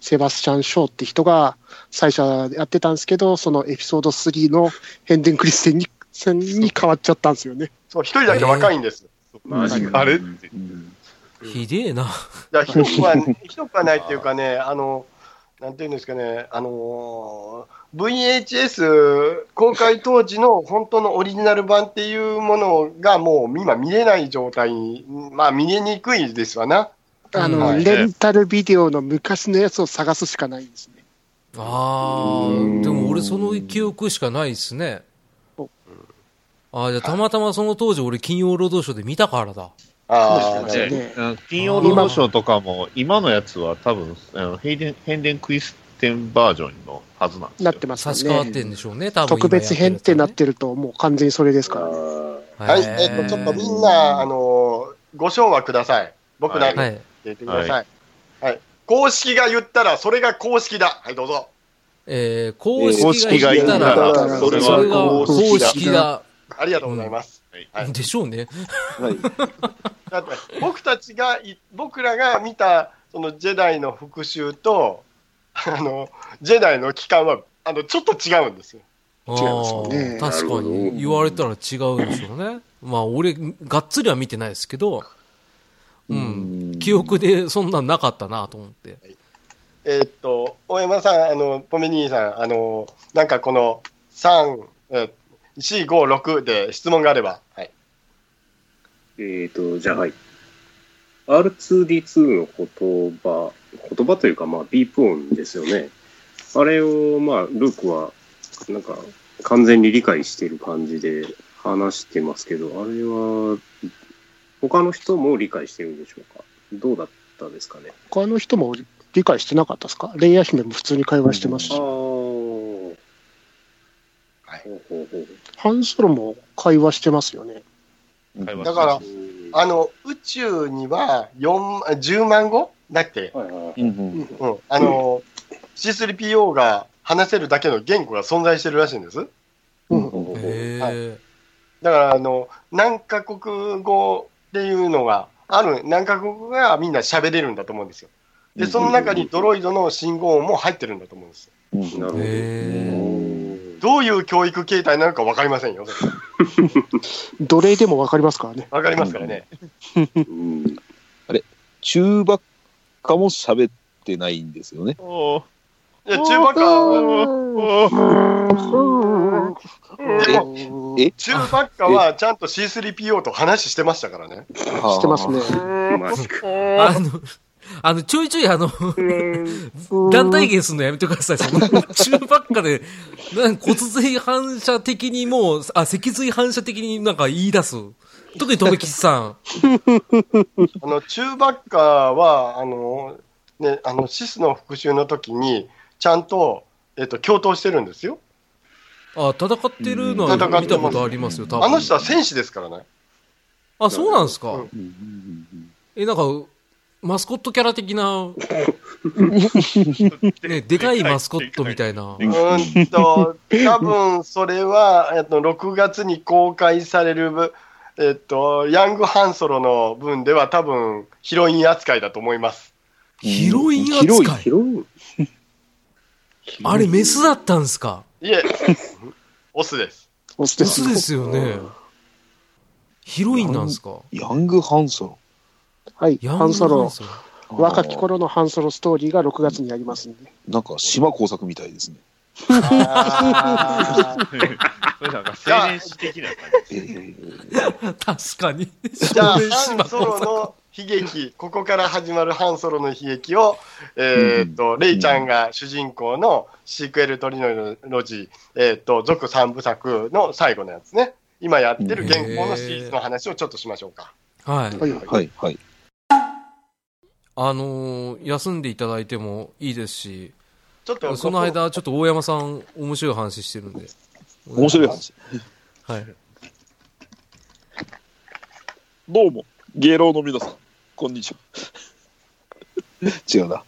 セバスチャン・ショーって人が最初はやってたんですけど、そのエピソード3のヘンデン・クリステンに戦に変わっちゃったんですよね。そう、一人だけ若いんです。マジかあれ？ひでえな。いや、ひどくは、ひどくはないっていうかね、<laughs> あの、なんていうんですかね、あのー VHS 公開当時の本当のオリジナル版っていうものがもう今見れない状態に、まあ見れにくいですわな。あの、はいレンタルビデオの昔のやつを探すしかないんですね。ああ、でも俺その記憶しかないっすね。ああ、じゃあたまたまその当時俺金曜ロードショーで見たからだ。ああ、そうですね金曜ロードショーとかも、今のやつは多分、あのヘイデンヘンデン・クリステンバージョンのはずなんですよ。なってますよ差し替わってんね。でしょうね、多分特別編ってなっるてると、もう完全にそれですからね。はい、えっと、ちょっとみんな、あのーご唱和ください。僕なんはい。でって言ってください。はい。公式が言ったら、それが公式だ。はい、どうぞ。えー、公公式が言ったたら、ら、それがは公公式式だ。ありがとうございます。はいでしょうね。はい。<laughs> だって僕たちがい、僕らが見た、そのジェダイの復讐と、あの、ジェダイの期間は、あの、ちょっと違うんですよ。あ違いますよねー確かに。言われたら違うでしょうね。まあ、俺、がっつりは見てないですけど、うん。記憶でそんなんなかったなと思って。えーっと、大山さん、あの、ポメニーさん、あの、なんかこの3、えー、4、5、6で質問があれば、はい。えっ、と、じゃあ、はい。R2D2 の言葉、言葉というか、まあ、ビープ音ですよね。あれを、まあ、ルークは、なんか、完全に理解している感じで話してますけど、あれは、他の人も理解してるんでしょうか？どうだったですかね？他の人も理解してなかったですか？レイヤ姫も普通に会話してますし、ああ。はい。ほうほうほう。ハンソロも会話してますよね。会話だからうん。あの、宇宙には4 10万語？だっけ？はいはいはい。うんうんうん。あの、C3PO が話せるだけの言語が存在してるらしいんです。うん。ほうほうほうへえ。だから、あの、何カ国語っていうのがある、何カ国語がみんな喋れるんだと思うんですよ。で、その中にドロイドの信号音も入ってるんだと思うんですよ。うんなるほど。へどういう教育形態なのか分かりませんよ。<laughs> それ奴隷でもわかりますからね。分かりますからね。うんチューバッカも喋ってないんですよね。いや、中バカ、おーえ？中バッカはちゃんと C3PO と話してましたからね。知ってますね。マジか。あの、あの、ちょいちょいあの、団体芸すんのやめてください。その、中ばっかで、なん骨髄反射的にもう、あ、脊髄反射的になんか言い出す。特に富吉さん。<laughs> あの、中バッカは、あの、ね、あの、シスの復讐の時に、ちゃんと、えっと、共闘してるんですよ。あ、戦ってるのは見たことありますよ、多分。あの人は戦士ですからね。あ、そうなんですか？うんえ、なんか、マスコットキャラ的な、<laughs> ね、でかいマスコットみたいな。うーんと、多分それは、えっと、6月に公開される、えっと、ヤング・ハンソロの分では多分、ヒロイン扱いだと思います。ヒロイン広い？扱い。広い。あれ、メスだったんですか？いえ、オスです。オスですメスですよね。ヒロインなんですか？ヤング・ハンソロ。はい。ハンソロ、若き頃のハンソロストーリーが6月にやりますんで。なんか島工作みたいですね。あーそれなんか青年誌的な感じ。<laughs> 確かに。じゃあ、ハンソロの悲劇、<laughs> ここから始まるハンソロの悲劇を、えーっと、レイちゃんが主人公のシークエルトリノロジー、えーっと、続三部作の最後のやつね。今やってる現行のシリーズの話をちょっとしましょうか。はい。はいはい、はい。あのー休んでいただいてもいいですし、ちょっと、その間、ちょっと大山さん、面白い話してるんで。面白い話。はい。どうも、芸能の皆さん、こんにちは。違うな。あ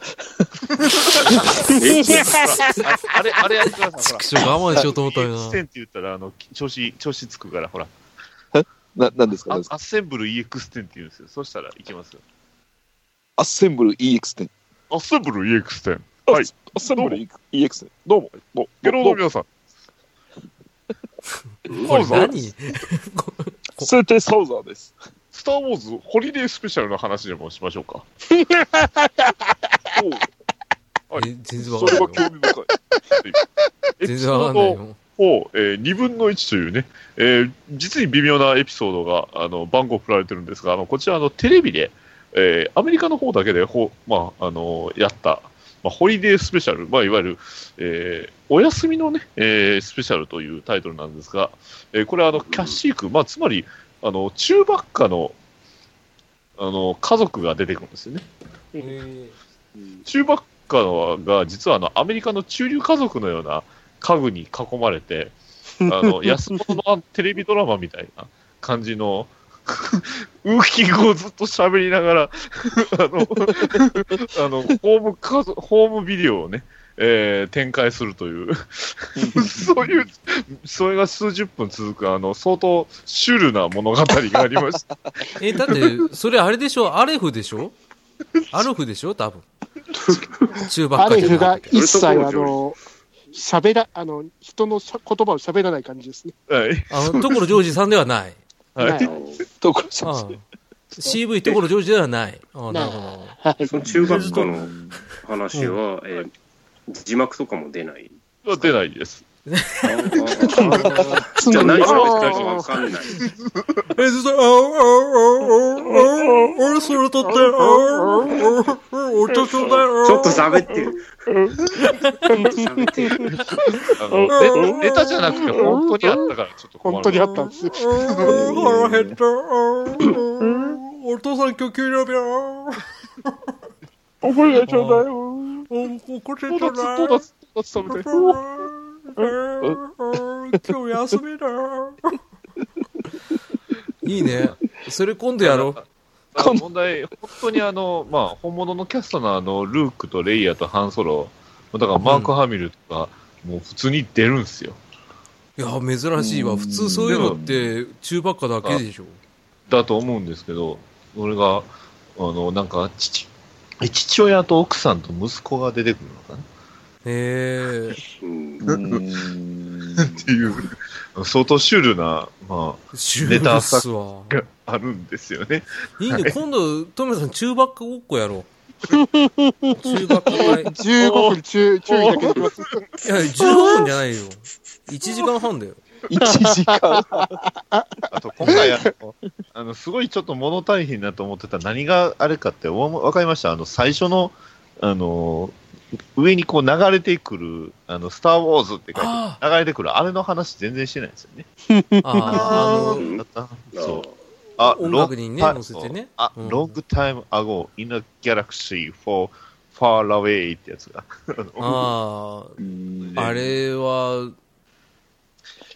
あれ、あれやってください。ほら。我慢しようと思ったよ EX10 な。って言ったら、あの、調子、調子つくから、ほら。な、なんですか？あ何ですかアッセンブル EX10 って言うんですよ。そしたらいきますよ。アッセンブル EX10。アッセンブル EX10。アはいッセンブル EX で。どうも、どうゲロの皆さん。これ何？セテサウザーです。スター・ウォーズホリデースペシャルの話でもしましょうか。<laughs> え全然わそれはかんないよ。興味深い。全然わかんないえー、2分の1というね、えー実に微妙なエピソードがあの番号振られてるんですが、あのこちらあのテレビで、えーアメリカの方だけでほ、まああのやった、まあ、ホリデースペシャル、まあ、いわゆる、えーお休みの、ねえースペシャルというタイトルなんですが、えーこれはあのキャッシーク、まあ、つまりあの中ばっかのあの家族が出てくるんですよね。え中ばっかのが実はあのアメリカの中流家族のような家具に囲まれて、あの <laughs> 安物のテレビドラマみたいな感じの <laughs> ウーキングをずっと喋りながら、あの、<laughs> あの、ホームホームビデオをね、えー展開するという、そういう、それが数十分続く、あの、相当シュールな物語がありました。<laughs> え、だって、それあれでしょ？アレフでしょ？アルフでしょ？多分。中ばっアレフかじゃなくて。が一切、あの、喋ら、あの、人のしゃ言葉を喋らない感じですね。はい。あの、所ジョージさんではない。はいないところじゃああ CV 所ジョージではない。ああなるほど。はいその中学校の話は、えー字幕とかも出ない。出ないです。じゃあ何喋ってるかわかんない。え、ずっと、ああ、ああ、ああ、俺それとって、ああ、ああ、お茶ちょうだい、ああちょっと喋ってる。喋ってる。あの、ネネタじゃなくて本当にあったからちょっと困る。本当にあったんですよ。腹減った。お父さん今日給料日だ。お声がちょうだいよ。おこれちょう、だい。ドーナツ、ドーナツ食べて。今日休みだ。いいね。それ今度やろう。問題、本当にあの、まあ、本物のキャストのあの、ルークとレイヤーとハンソロ、だからマーク・ハミルとか、もう普通に出る。んですよ。いや、珍しいわ。普通そういうのって中ばっかだけでしょ。だと思うんですけど、俺が、あの、なんか、父、父親と奥さんと息子が出てくるのかな？へえ。っていう、相当シュールな、まシュールっすわ。あ、があるんですよね。いいね。今度、トメさん中ばっかごっこやろう。<laughs> 中ばっか会。15分注注意だけできます。いや、15分じゃないよ。1時間半だよ。<laughs> 1時間。<laughs> あと、今回あの、あの、すごいちょっと物足りひんなと思ってた何があれかって、わわかりました？あの、最初の、あの、上にこう流れてくる、あの、スター・ウォーズって書いてあ流れてくる、あれの話全然してないんですよね。ああ、そう。ー。あ、音楽にねロン乗せてね。あ、うん。long time ago in a galaxy for far away ってやつが。あうん。あ、あれは、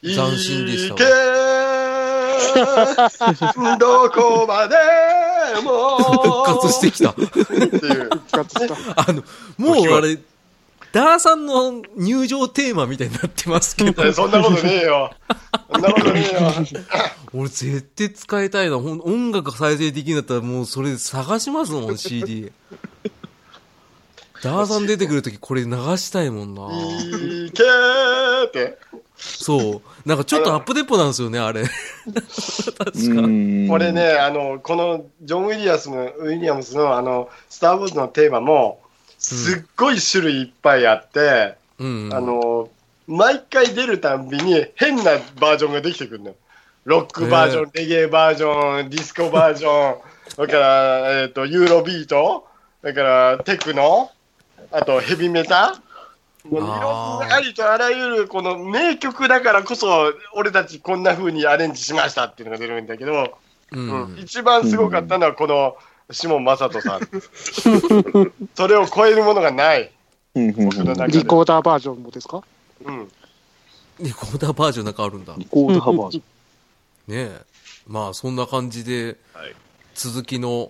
斬新でしたわどこまでも復活してきた。っていう。使ってた。あの、もうあれ、ダーさんの入場テーマみたいになってますけど、そんなことねえよ。そんなことねえよ。<laughs> 俺絶対使いたいな。音楽再生できるんだったらもうそれ探しますもん、CD。ダーさん出てくるときこれ流したいもんな。いけーって。そう。なんかちょっとアップデポなんですよね、あれ。<laughs> 確か。うんこれね、あの、このジョン・ウィリアスの、ウィリアムスの、あの、スター・ウォーズのテーマも、すっごい種類いっぱいあって、うん。あの、毎回出るたんびに変なバージョンができてくるのよ。ロックバージョン、レゲエバージョン、ディスコバージョン、<laughs> だから、えっ、と、ユーロビート、だから、テクノ、あとヘビメタ？もういろんなありとあらゆるこの名曲だからこそ、俺たちこんな風にアレンジしましたっていうのが出るんだけど、ううんん。一番すごかったのはこのシモン・マサトさん。それを超えるものがない。リコーダーバージョンもですか？うん。リコーダーバージョンなんかあるんだ。ねリコーダーバージョン。え。まあ、そんな感じで、はい。続きの、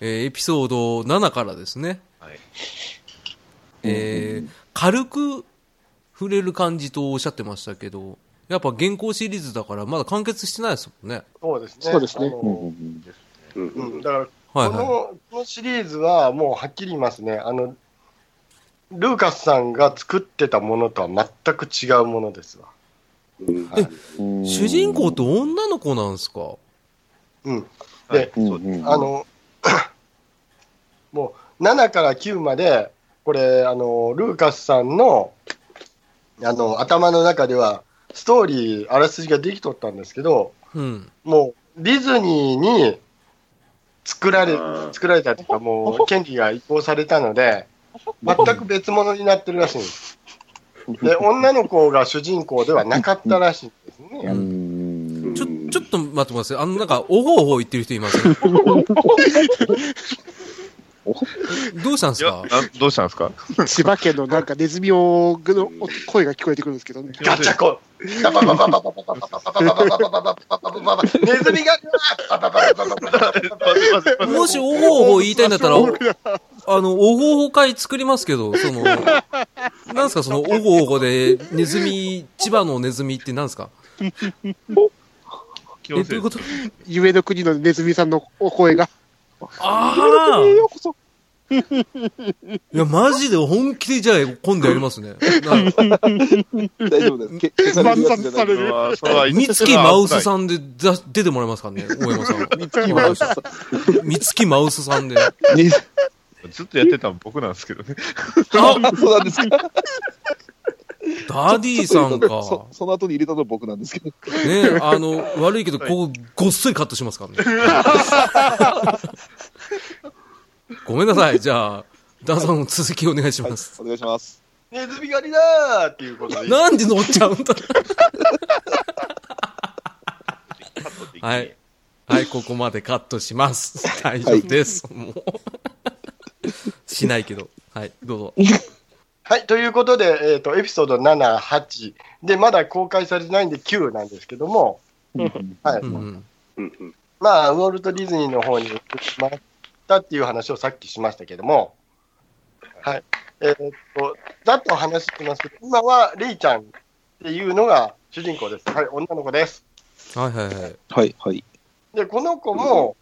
えーエピソード7からですね。はい。えー軽く触れる感じとおっしゃってましたけど、やっぱ現行シリーズだからまだ完結してないですもんね。そうですね。そうですねうんうんうんう、うんんだから、はいこの、はこのシリーズはもうはっきり言いますね。あの、ルーカスさんが作ってたものとは全く違うものですわ。うんはい。主人公って女の子なんですか？うん。はいで、うんうんあの、<coughs> もう7から9まで、これ、あの、ルーカスさんの、あの、頭の中では、ストーリー、あらすじができとったんですけど、うん。もう、ディズニーに作られ作られたというか、もう、権利が移行されたので、全く別物になってるらしいんです。<laughs> で、女の子が主人公ではなかったらしいんですね。うんちょ、ちょっと待ってますあの、なんか、おほおほ言ってる人います？よ <laughs> <laughs> どうしたんですか？どうしたんですか？千葉県のなんかネズミをの声が聞こえてくるんですけど。ね。ガチャコ！ネズミがもしおほおほ言いたいんだったら、あの、おほおほ会作りますけど、その、なんすかそのおほおほで、ネズミ、千葉のネズミってなんですかえ、どういうこと夢の国のネズミさんのお声が。ああようこそ。<laughs> いや、マジで本気でじゃあ今度やりますね。な <laughs> 大丈夫です。け消される三月マウスさんでだ出てもらえますからね、大山さん。<laughs> 三月マウスさん。三月マウスさんで。ずっとやってたの僕なんですけどね。あ、そうなんですか。ダディさんか。そ <laughs> その後に入れたのは僕なんですけど。ねあの、悪いけど、ここ、ごっそりカットしますからね。<laughs> ごめんなさい。じゃあ、ダンさんの続きお願いしはいます。お願いします。ネズミ狩りだーっていうことで。なんで乗っちゃうんだはい。はい、ここまでカットします。<laughs> 大丈夫です。もう。しないけど。はい、どうぞ。はい、ということで、えっ、と、エピソード7、8。で、まだ公開されてないんで9なんですけども、はい。うんまあ、ウォルト・ディズニーの方に移りましたっていう話をさっきしましたけども、はい。えーっと、ざっと話してますけど、今はレイちゃんっていうのが主人公です。はい、女の子です。はいはいはい。はい、はい。で、この子も、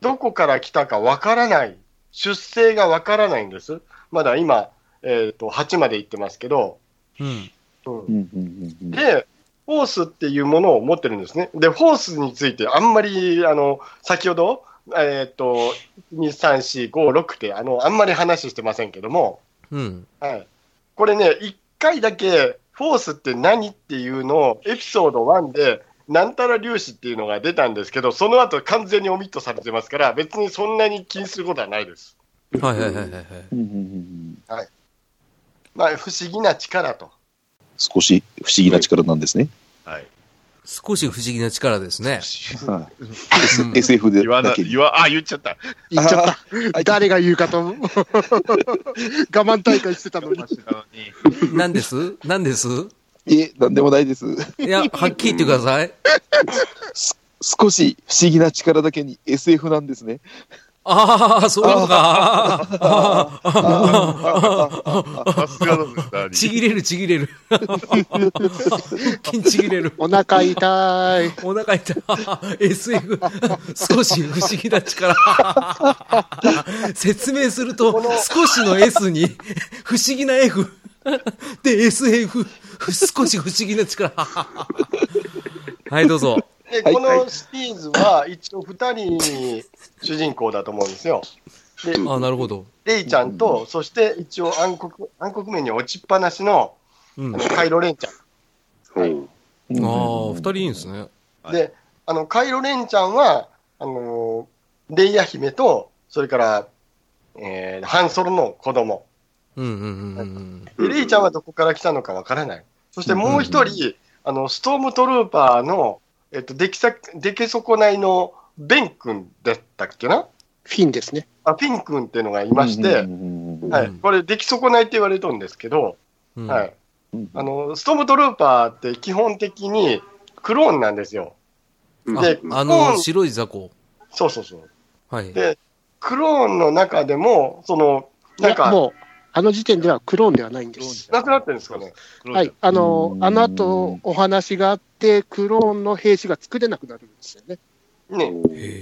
どこから来たかわからない。出生がわからないんです。まだ今、えーっと、8まで行ってますけど、うん。うんうんうんうんうんで、フォースっていうものを持ってるんですね。で、フォースについてあんまり、あの、先ほど、えっ、と、2、3、4、5、6って、あの、あんまり話してませんけども、うん。はい。これね、1回だけ、フォースって何っていうのを、エピソード1で、なんたら粒子っていうのが出たんですけど、その後完全にオミットされてますから、別にそんなに気にすることはないです。はいはいはいはいはい。うんうんうんまあ、不思議な力と。少し不思議な力なんですね。はい。少し不思議な力ですね。はうんい、SF で言わな言わ、あ、言っちゃった。言っちゃった。た誰が言うかと、<laughs> 我慢大会してたのに。何です？何です？いえ、なんでもないです。いや、はっきり言ってください。<laughs> 少し不思議な力だけに SF なんですね。ああ、そういうことか。さすがだ、ちぎれるちぎれる。金ちぎれる。お腹痛い。お腹痛い。SF。少し不思議な力。説明すると、少しの S に、不思議な F。で、SF。少し不思議な力。はい、どうぞ。で、はいこのシリーズは一応2人主人公だと思うんですよ。で、あなるほど。レイちゃんと、そして一応暗黒、暗黒面に落ちっぱなしの、うん。あのカイロレンちゃん。はい。あ、二人いいんですね。はいで、あの、カイロレンちゃんは、あのーレイヤ姫と、それから、えー、ハンソロの子供。うんうんうんうんでレイちゃんはどこから来たのかわからない。そしてもう一人、あの、ストームトルーパーの、えっと、出来さ、出来損ないのベン君だったっけな？フィンですね。あ、フィン君っていうのがいまして、うん。はい。これ、出来損ないって言われてるんですけど、うん。はい。あの、ストームトルーパーって基本的にクローンなんですよ。あで、あの、白い雑魚。そうそうそう。はい。で、クローンの中でも、その、なんか、もう、あの時点ではクローンではないんです。なくなってるんですかね。はい。あの、あの後、お話があって、クローンの兵士が作れなくなるんですよね。ね。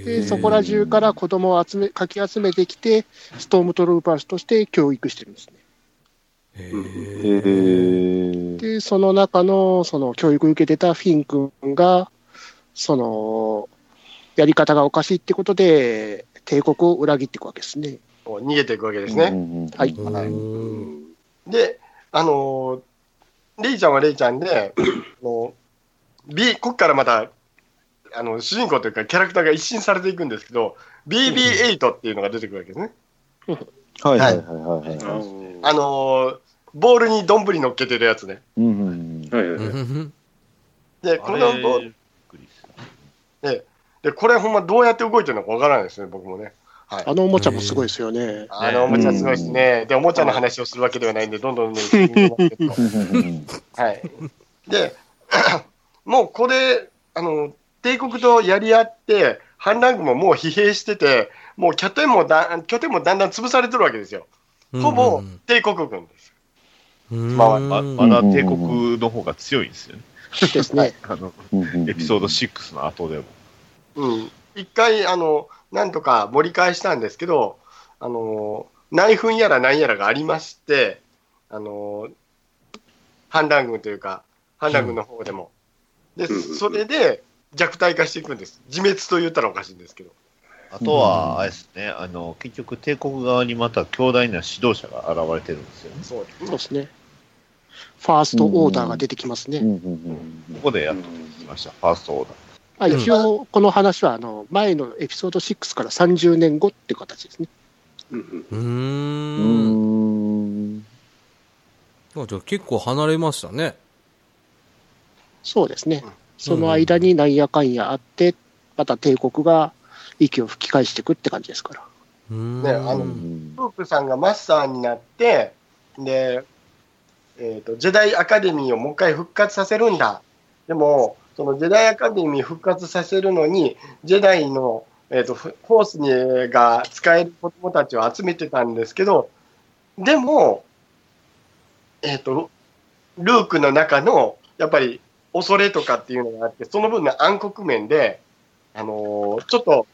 で、そこら中から子供を集め、かき集めてきて、ストームトルーパーとして教育してるんですね。で、その中の、その教育を受けてたフィン君が、その、やり方がおかしいってことで、帝国を裏切っていくわけですね。こう逃げていくわけですね。はい。うんで、あのーレイちゃんはレイちゃんで、<coughs> あの B、こっからまた、あの、主人公というかキャラクターが一新されていくんですけど、BB8 っていうのが出てくるわけですね。はいはいはいはいはい。あのーボールに丼乗っけてるやつね。で、このボール、で、で、これほんまどうやって動いてるのかわからないですね、僕もね。はい。あのおもちゃもすごいですよね。あのおもちゃすごいですね。で、おもちゃの話をするわけではないんで、どんどんどんどん進んでますけどうん。はい。で、<coughs> もうこれ、あの、帝国とやり合って、反乱軍ももう疲弊してて、もう拠点もだ拠点もだんだん潰されてるわけですよ。ほぼ帝国軍です。うん。まあままだ帝国の方が強いんですよね。ですね。<laughs> あの、うんエピソード6の後でも。うん。一回、あの、なんとか盛り返したんですけど、あの、内紛やら何やらがありまして、あの、反乱軍というか、反乱軍の方でも。で、うんそれで弱体化していくんです。自滅と言ったらおかしいんですけど。あとは、あれですね、あの、結局帝国側にまた強大な指導者が現れてるんですよね。そうですね。ファーストオーダーが出てきますね。ここでやっと来ました、ファーストオーダー。あ一応、この話はあの前のエピソード6から30年後っていう形ですね。うんう。うんん。あじゃあ結構離れましたね。そうですね。その間になんやかんやあって、また帝国が息を吹き返していくって感じですから。うん。ねあのうんフープさんがマスターになって、で、えっ、と、ジェダイアカデミーをもう一回復活させるんだ。でも、そのジェダイアカデミー復活させるのに、ジェダイの、えっ、と、フフォースにが使える子供たちを集めてたんですけど、でも、えっ、と、ルークの中の、やっぱり、恐れとかっていうのがあって、その分の暗黒面で、あのーちょっと、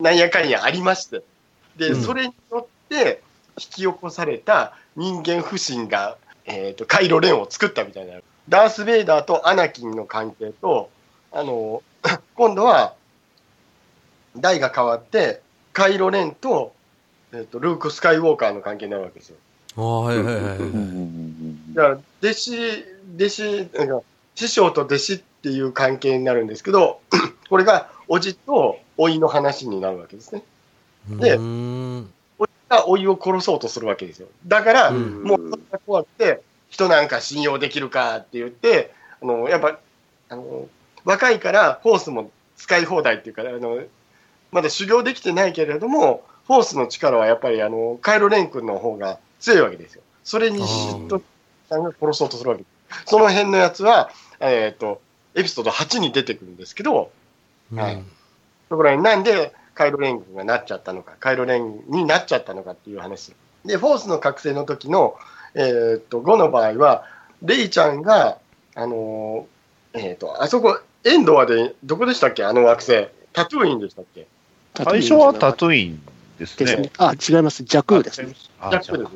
なんやかんやありまして、で、うんそれによって引き起こされた人間不信が、えっ、と、カイロレンを作ったみたいな。ダース・ベイダーとアナキンの関係と、あの、<laughs> 今度は、代が変わって、カイロレンと、えっ、と、ルーク・スカイウォーカーの関係になるわけですよ。ああ、はいはいはいはい。うんうんだから、弟子、弟子、なんか師匠と弟子っていう関係になるんですけど、<clears throat> これが、おじとおいの話になるわけですね。でうん。おじがおいを殺そうとするわけですよ。だから、うんもう、怖くて、人なんか信用できるかって言って、あの、やっぱ、あの、若いから、フォースも使い放題っていうか、あの、まだ修行できてないけれども、フォースの力はやっぱり、あの、カイロレン君の方が強いわけですよ。それに嫉妬さんが殺そうとするわけです。その辺のやつは、えっ、と、エピソード8に出てくるんですけど、はいそこら辺なんでカイロレン軍がなっちゃったのか、カイロレンになっちゃったのかっていう話。で、フォースの覚醒の時の、えーっと、5の場合は、レイちゃんが、あのーえーっと、あそこ、エンドアで、どこでしたっけ？あの惑星。タトゥーインでしたっけ？最初はタトゥインですねですね。。あ、違います。ジャクーですね。あジャックです。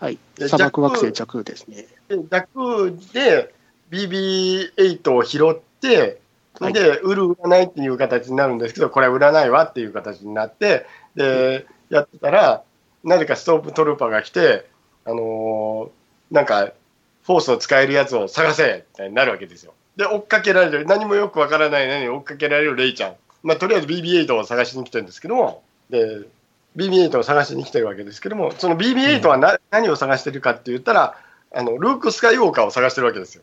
はい。で砂漠惑ジャク星ジャクーですね。で、ジャックで BB8 を拾って、はいで、売る、売らないっていう形になるんですけど、これは売らないわっていう形になって、で、やってたら、なぜかストープトルーパーが来て、あのーなんか、フォースの使えるやつを探せみたいになるわけですよ。で、追っかけられる、何もよくわからないのに追っかけられるレイちゃん。まあ、とりあえず BB-8 を探しに来てるんですけども、で、BB-8 を探しに来てるわけですけども、その BB-8 はな、何を探してるかって言ったら、あの、ルーク・スカイウォーカーを探してるわけですよ。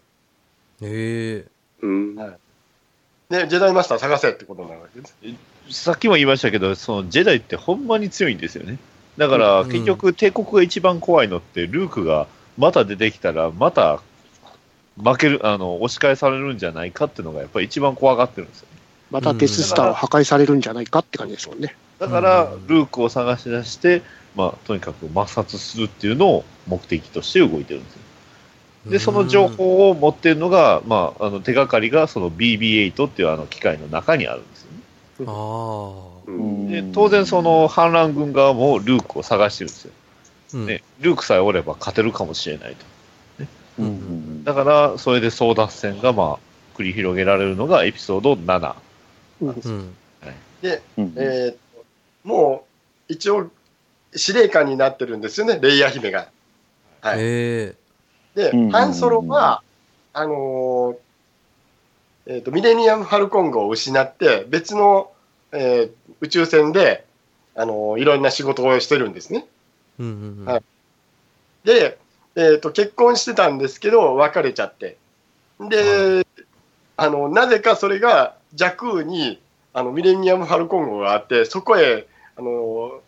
へえ。うん。で、ジェダイマスター探せってことになるわけです。さっきも言いましたけど、そのジェダイってほんまに強いんですよね。だから、うん結局、帝国が一番怖いのって、ルークがまた出てきたら、また負ける、あの、押し返されるんじゃないかっていうのが、やっぱり一番怖がってるんですよ。またデススターを破壊されるんじゃないかって感じですもんね。だからうん、ルークを探し出して、まあ、とにかく抹殺するっていうのを目的として動いてるんですよ。で、その情報を持ってるのが、まあ、あの手がかりがその BB-8 っていうあの機械の中にあるんですよね。ああ。うんで、当然その反乱軍側もルークを探してるんですよ。うんね、ルークさえおれば勝てるかもしれないと。うんうんだから、それで争奪戦がまあ、繰り広げられるのがエピソード7。うん。で、うんえもう、一応、司令官になってるんですよね、レイヤ姫が。はい。でうん、ハンソロは、あのーえーっと、ミレニアム・ファルコン号を失って、別の、えー宇宙船で、あのーいろんな仕事をしてるんですね。うんうんうん。はいで、えーっと、結婚してたんですけど、別れちゃって。で、あの、なぜかそれが、ジャクーに、あの、ミレニアム・ファルコン号があって、そこへ、あの、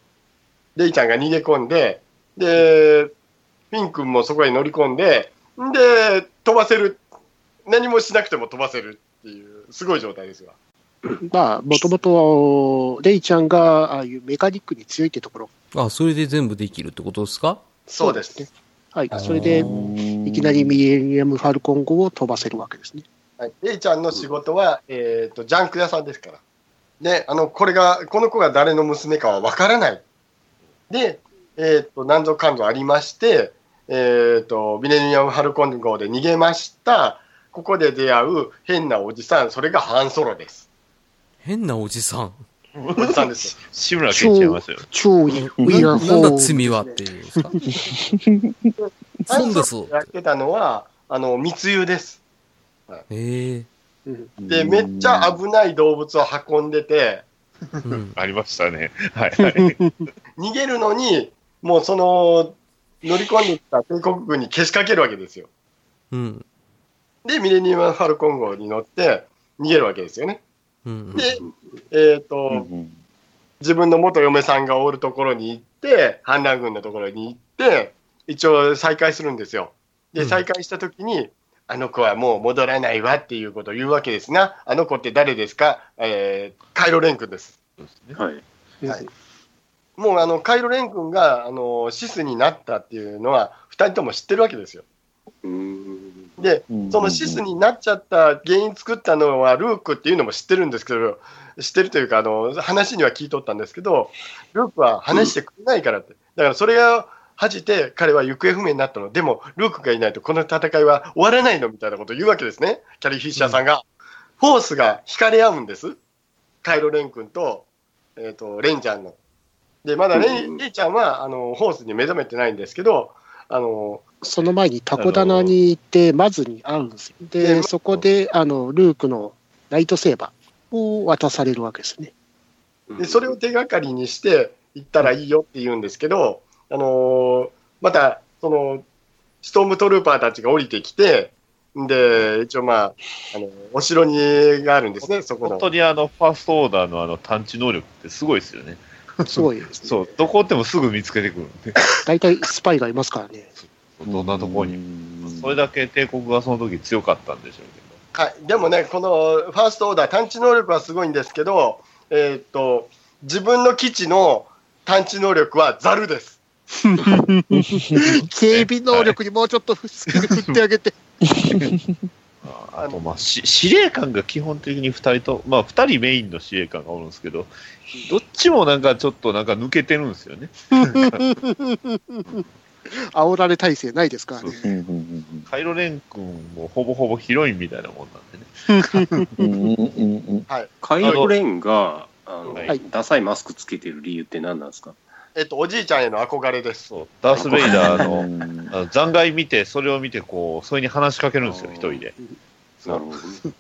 レイちゃんが逃げ込んで、で、フィン君もそこへ乗り込んで、んで、飛ばせる。何もしなくても飛ばせるっていう、すごい状態ですわ。まあ、もともと、レイちゃんが、ああいうメカニックに強いってところ。あ、それで全部できるってことですか？そうです。ね。はい。それで、いきなりミレニアム・ファルコン号を飛ばせるわけですね。はい、レイちゃんの仕事は、えー、とジャンク屋さんですから。で、あの、これが、この子が誰の娘かはわからない。で、えっ、と、何ぞかんぞありまして、えっ、と、ミレニアム・ハルコン号で逃げました。ここで出会う変なおじさん、それがハンソロです。変なおじさん。おじさんですよ。志村けんちゃいますよ。超いい。なんだ罪はっていうそうやってたのは、あの、密輸です。へえ。で、めっちゃ危ない動物を運んでて、うん。ありましたね。はいはい。<laughs> 逃げるのに、もうその、乗り込んできた帝国軍にけしかけるわけですよ。うん。で、ミレニアム・ファルコン号に乗って逃げるわけですよね。うん。で、えっ、と、自分の元嫁さんがおるところに行って、反乱軍のところに行って、一応再会するんですよ。で、うん再会したときに、あの子はもう戻らないわっていうことを言うわけですな。あの子って誰ですか？えー、カイロ・レン君です。はい。はいもうあの、カイロ・レン君が、あの、シスになったっていうのは、二人とも知ってるわけですよ。うん。で、そのシスになっちゃった原因作ったのはルークっていうのも知ってるんですけど、知ってるというか、あの、話には聞いとったんですけど、ルークは話してくれないからって。だからそれが恥じて彼は行方不明になったの。でも、ルークがいないとこの戦いは終わらないのみたいなことを言うわけですね。キャリー・フィッシャーさんが。フォースが惹かれ合うんです。カイロ・レン君と、えっ、と、レンちゃんの。で、まだレン、レイちゃんは、あの、フォースに目覚めてないんですけど、あの、その前にタコ棚に行って、マズに会うんですよ。でで、そこで、あの、ルークのライトセーバーを渡されるわけですね。で、それを手がかりにして行ったらいいよって言うんですけど、あのーまた、その、ストームトルーパーたちが降りてきて、で、一応まあ、あの、お城にがあるんですね、そこの。本当にあの、ファーストオーダーのあの、探知能力ってすごいですよね。すごいですね。そう、どこおってもすぐ見つけてくるんで。大体スパイがいますからね。どんなところにも。それだけ帝国がその時強かったんでしょうけど。はい。でもね、このファーストオーダー、探知能力はすごいんですけど、えーっと、自分の基地の探知能力はザルです。警備能力にもうちょっと振ってあげて。あ <laughs> あと、まあ、し司令官が基本的に2人と、まあ、2人メインの司令官がおるんですけど、どっちもなんかちょっとなんか抜けてるんですよね。<laughs> 煽られ体制ないですからね。カイロレン君もほぼほぼヒロインみたいなもんなんでね。カイロレンが、あの、はいダサいマスクつけてる理由って何なんですか？ええっと、おじいちゃんへの憧れです。そうダース・ベイダーの残骸見て、それを見て、こう、それに話しかけるんですよ、一人で。なるほどね。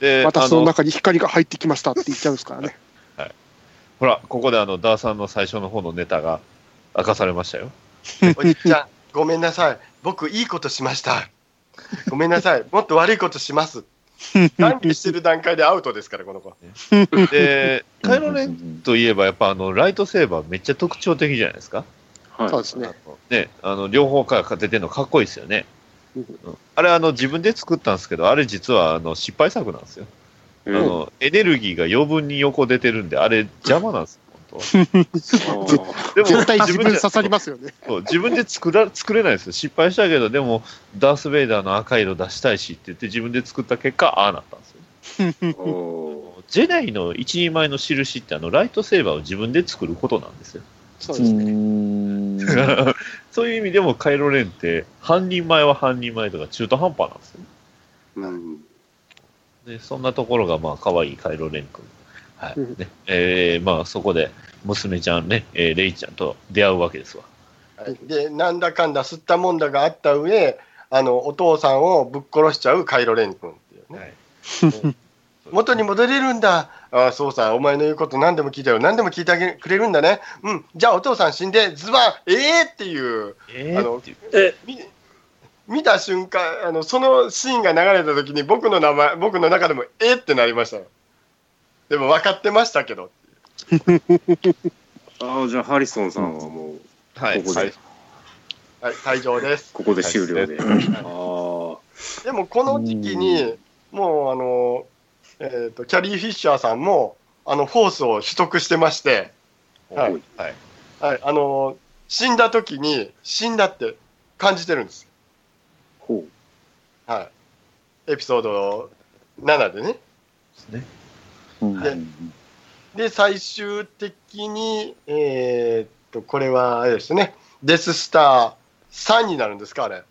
で、私あのの中に光が入ってきましたって言っちゃうんですからね。ほら、ここであの、ダーさんの最初の方のネタが明かされましたよ。<laughs> おじいちゃん、ごめんなさい。僕、いいことしました。ごめんなさい。もっと悪いことします。短期してる段階でアウトですから、この子。で、カイロレンといえば、やっぱあの、ライトセーバーめっちゃ特徴的じゃないですか。はい。そうですね。ね、あの、両方から出てるのかっこいいですよね。うんうんあれ、あの、自分で作ったんですけど、あれ実は、あの、失敗作なんですよ。あうんの、エネルギーが余分に横出てるんで、あれ邪魔なんですでも、絶対自分で刺さりますよね。そう自分で作ら作れないですよ。失敗したけど、でも、ダース・ベイダーの赤色出したいしって言って、自分で作った結果、ああなったんですよ。おジェダイの一人前の印って、あの、ライトセーバーを自分で作ることなんですよ。そうですね。ね。<laughs> そういう意味でも、カイロレンって、半人前は半人前とか中途半端なんですよ。ーうん。で、そんなところが、まあ、可愛いカイロレン君。はい。うんね。えー、まあ、そこで、娘ちゃんね、えーレイちゃんと出会うわけですわ。はいで、なんだかんだ吸ったもんだがあった上、あの、お父さんをぶっ殺しちゃうカイロレン君っていうね。はい。<laughs> 元に戻れるんだ。ああ、そうさ、お前の言うこと何でも聞いたよ。何でも聞いてあげくれるんだね。うん。じゃあお父さん死んで、ズバン、ええっていう、えあのーっていうえ、み見た瞬間、あの、そのシーンが流れた時に僕の名前、僕の中でも、えってなりましたよ。でも分かってましたけど。<laughs> ああ、じゃあハリソンさんはもう、はい。ここではいはい、退場です。ここで終了で。ああ。でもこの時期に、もうあの、えっ、と、キャリー・フィッシャーさんも、あの、フォースを取得してまして、はいはい。はい、あの、死んだ時に、死んだって感じてるんです。ほはい。エピソード7でね。ですね。でで、最終的に、えーっと、これは、あれですね、デススター3になるんですか、あれ。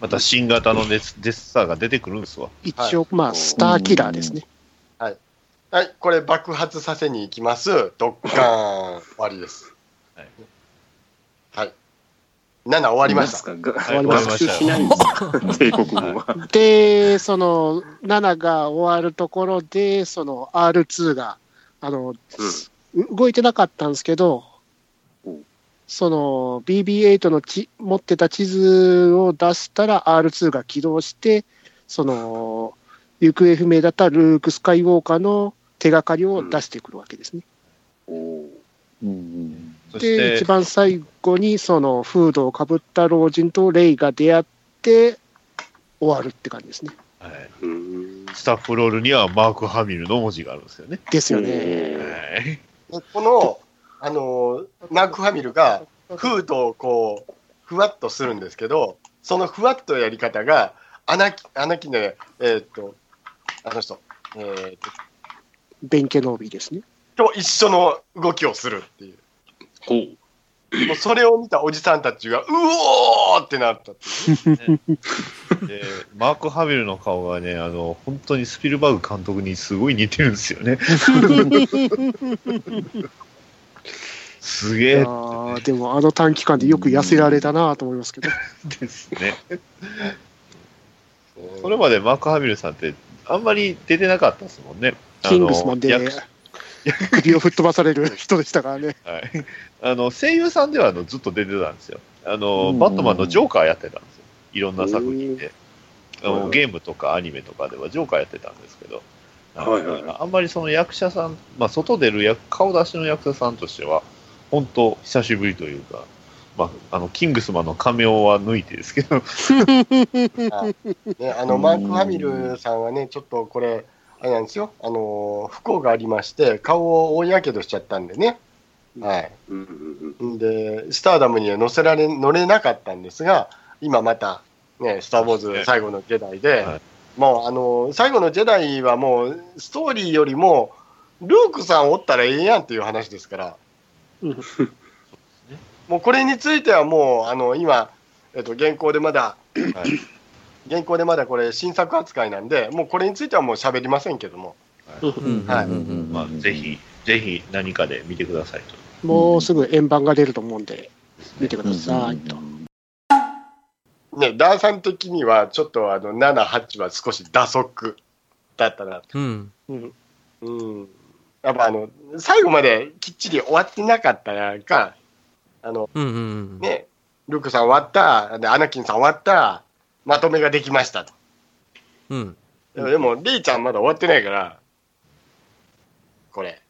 また新型のデスデスターが出てくるんですわ。一応、まあ、スターキラーですね。はい、これ爆発させに行きます。ドッカーン、終わりです。はい。はい。7終わりました。終わりま学習しないんですか帝国軍は。<laughs> で、その、7が終わるところで、その R2 が、あの、動いてなかったんですけどうん、その BB8 のち持ってた地図を出したら R2 が起動して、その、行方不明だったルーク・スカイウォーカーの手がかりを出してくるわけですね。おーそしで、て一、番最後に、その、フードをかぶった老人とレイが出会って、終わるって感じですね。はい、うん。スタッフロールにはマーク・ハミルの文字があるんですよね。ですようね。はい。でこの、あのーマーク・ファミルが、フードをこう、ふわっとするんですけど、そのふわっとやり方が、アナキ、アナキね、えーっと、あの人、えーっと、ベンケノービーですね。と一緒の動きをするっていう。ほう。もうそれを見たおじさんたちが、うおーってなったっていう。で、<laughs> マーク・ハミルの顔がね、あの、本当にスピルバーグ監督にすごい似てるんですよね。<laughs> すげえいやーでも、あの短期間でよく痩せられたなと思いますけど。<laughs> ですね。それまでマーク・ハミルさんって、あんまり出てなかったですもんね。キングスマンで首を吹っ飛ばされる人でしたからね。はい、あの声優さんではあのずっと出てたんですよ。あの、うん。バットマンのジョーカーやってたんですよ。いろんな作品で。あのゲームとかアニメとかではジョーカーやってたんですけど、はいはい。はいあんまりその役者さん、まあ、外出る役顔出しの役者さんとしては、本当久しぶりというか、まあ、あのキングスマンの仮面は抜いてですけど、<laughs> ね、あの、マーク・ファミルさんはね、ちょっとこれ、あれなんですよ、あの、不幸がありまして、顔を大やけどしちゃったんでね。はい。うんうんん。で、スターダムには乗せられ、乗れなかったんですが、今また、ね、スター・ウォーズ最後のジェダイで、はい。もう、あの、最後のジェダイはもう、ストーリーよりも、ルークさんおったらええやんっていう話ですから、うん。<laughs> もうこれについてはもう、あの、今、えっと、現行でまだ、はい現行でまだこれ新作扱いなんで、もうこれについてはもう喋りませんけども、ぜひ、ぜひ何かで見てくださいもうすぐ円盤が出ると思うんで、見てくださいと。ね、ダーさん的には、ちょっとあの、7、8は少し打足だったな。うん。うんうん。やっぱあの、最後まできっちり終わってなかったか、あの、うんうんうん。ね、ルークさん終わった、で、アナキンさん終わった、まとめができましたと。うん。でも、でもレイちゃんまだ終わってないから、これ。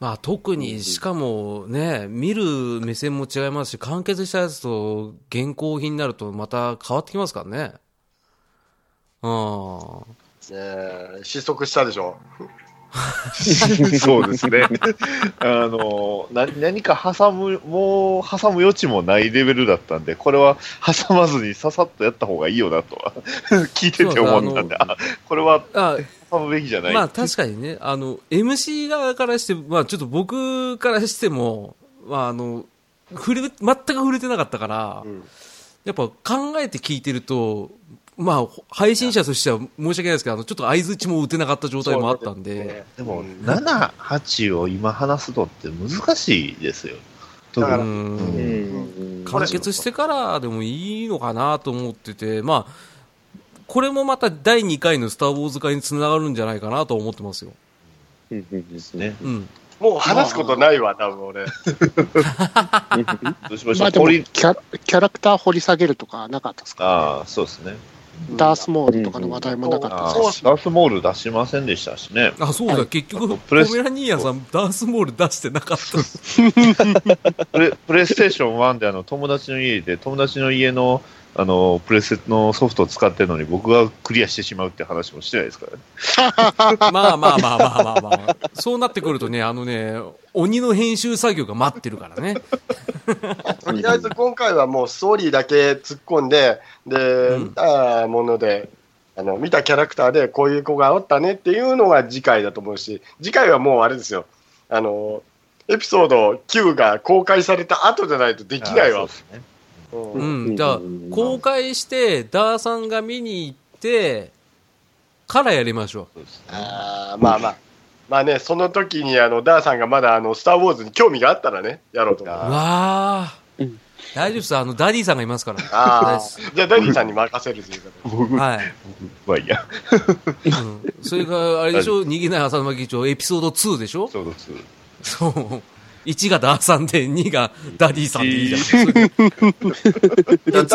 まあ特に、しかもね、見る目線も違いますし、完結したやつと現行品になるとまた変わってきますからね。うん。えー失速したでしょ。<laughs> そうですね。あの、な何か挟む、もう挟む余地もないレベルだったんで、これは挟まずにささっとやった方がいいよなとは、<laughs> 聞いてて思ったんで、あこれはあ、挟むべきじゃない。まあ確かにね、あの、MC 側からして、まあちょっと僕からしても、まああの、触れ、全く触れてなかったから、うんやっぱ考えて聞いてると、まあ配信者としては申し訳ないですけど、あのちょっと相づちも打てなかった状態もあったんで、でも、うん。7、8を今話すのって難しいですよ。だから完結してからでもいいのかなと思ってて、まあ、これもまた第2回のスター・ウォーズ化につながるんじゃないかなと思ってますよ。ですね。うん。もう話すことないわ、多分俺。どうしましょう。まあキャ、キャラクター掘り下げるとかなかったですか、ああ、そうですね。ダースモールとかの話題もなかったあですし、ーダースモール出しませんでしたしね。あ、そうだ、結局、ポプレスメラニーヤンさん、ダースモール出してなかった。<laughs> プレプレイステーション1であの友達の家で、友達の家のあのプレステのソフトを使ってるのに僕がクリアしてしまうって話もしてないですからね。<laughs> まあまあまあまあまあまあ。そうなってくるとね、あのね、鬼の編集作業が待ってるからね。<laughs> とりあえず今回はもうストーリーだけ突っ込んで、で、うん見たもので、あの、見たキャラクターでこういう子がおったねっていうのが次回だと思うし、次回はもうあれですよ、あの、エピソード9が公開された後じゃないとできないわね。うんうん。じゃあ、公開して、ダーさんが見に行って、からやりましょそうあーまあまあ。まあね、その時にあの、ダーさんがまだあの、スター・ウォーズに興味があったらね、やろうと思う。わあ。大丈夫です。あの、ダディさんがいますから。あじゃあダディさんに任せるということで。僕、はい。まあいいや。うん。それが、あれでしょ逃げない浅沼議長、エピソード2でしょ？そうです。そう。1がダーさんで、2がダディさんでいいじゃん。<laughs> ず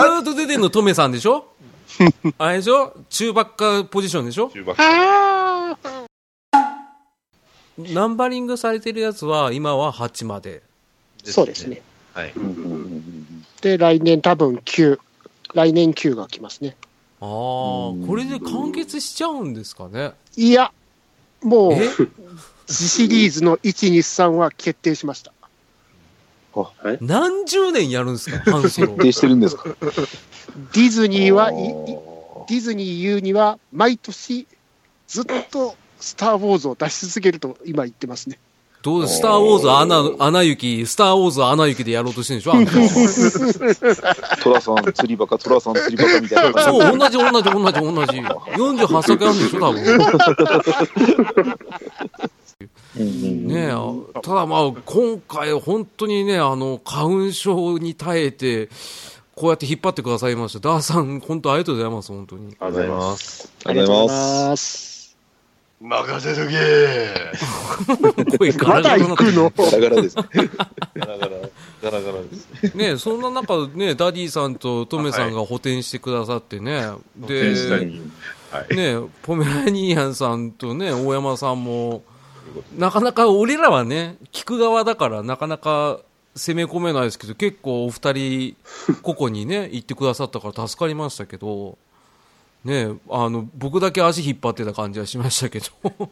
ーっと出てんのトメさんでしょ？あれでしょ？中ばっかポジションでしょ？中爆ナンバリングされてるやつは、今は8まで。そうです。ね。はい。で、来年多分9、来年9が来ますね。ああ、これで完結しちゃうんですかね？いや、もう、え？次シリーズの1、2、3は決定しました。何十年やるんですか、ハンソロ。定してるんですか？ディズニーはディズニー言うには、毎年ずっとスター・ウォーズを出し続けると今言ってますね。どうスター・ウォーズ穴、穴行き、スター・ウォーズ穴行きでやろうとしてるんでしょ？あんたトラさん釣りバカ、トラさん釣りバカみたいな。そう、同じ同じ同じ同じ。48作あるんでしょ多分。ねえ、ただまあ、今回本当にね、あの、花粉症に耐えて、こうやって引っ張ってくださいました。ダーさん、本当ありがとうございます、本当に。ありがとうございます。ありがとうございます。す。任せとけ声ガラガラになって行くの？ガラガラですね。ガラガラ、ガラガラです。ねえそんな中、ね、ダディさんとトメさんが補填してくださってね。で、にはい。ねポメラニーヤンさんとね、大山さんも、なかなか俺らはね、聞く側だからなかなか攻め込めないですけど、結構お二人、ここにね、行ってくださったから助かりましたけど、ねあの、僕だけ足引っ張ってた感じはしましたけど、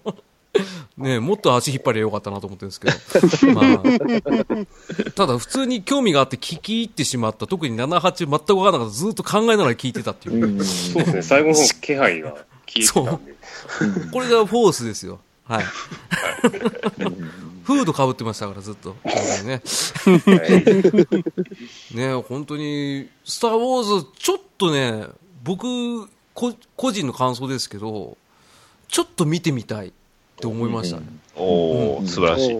<laughs> ねもっと足引っ張りゃよかったなと思ってるんですけど、<laughs> まあ、ただ普通に興味があって聞き入ってしまった、特に7、8全く分からなかった、ずっと考えながら聞いてたっていう。そうですね、最後の方気配が聞いてたんで。これがフォースですよ。はい。フードかぶってましたから、ずっと。ね。ね本当に、スター・ウォーズ、ちょっとね、僕、こ個人の感想ですけど、ちょっと見てみたいって思いましたね。おー、素晴らしい。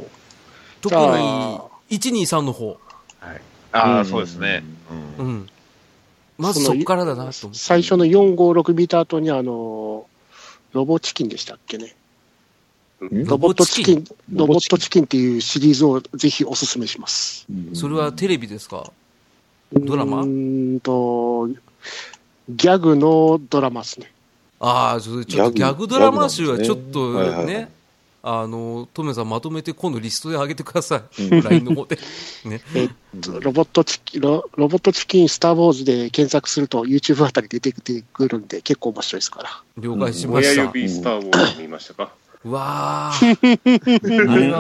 特にあ、123の方。ああ、うんそうですね。う。うんん。まずそっからだなと思って。最初の456見た後に、あの、ロボチキンでしたっけね。ロボットチキン、ロボットチキンっていうシリーズをぜひおすすめします。それはテレビですか？ドラマうーんと、ギャグのドラマですね。ああ、ちょっとギャググドラマ集はちょっとねはいはいはいね、あの、トメさんまとめて今度リストで上げてください。うん <laughs> LINE の方で。ね。えっと、ロボットチキン、ロロボットチキンスター・ウォーズで検索すると YouTube あたり出てくるんで結構面白いですから。了解しました。親指スターウォーズ見ましたか？うわー <laughs> あれは、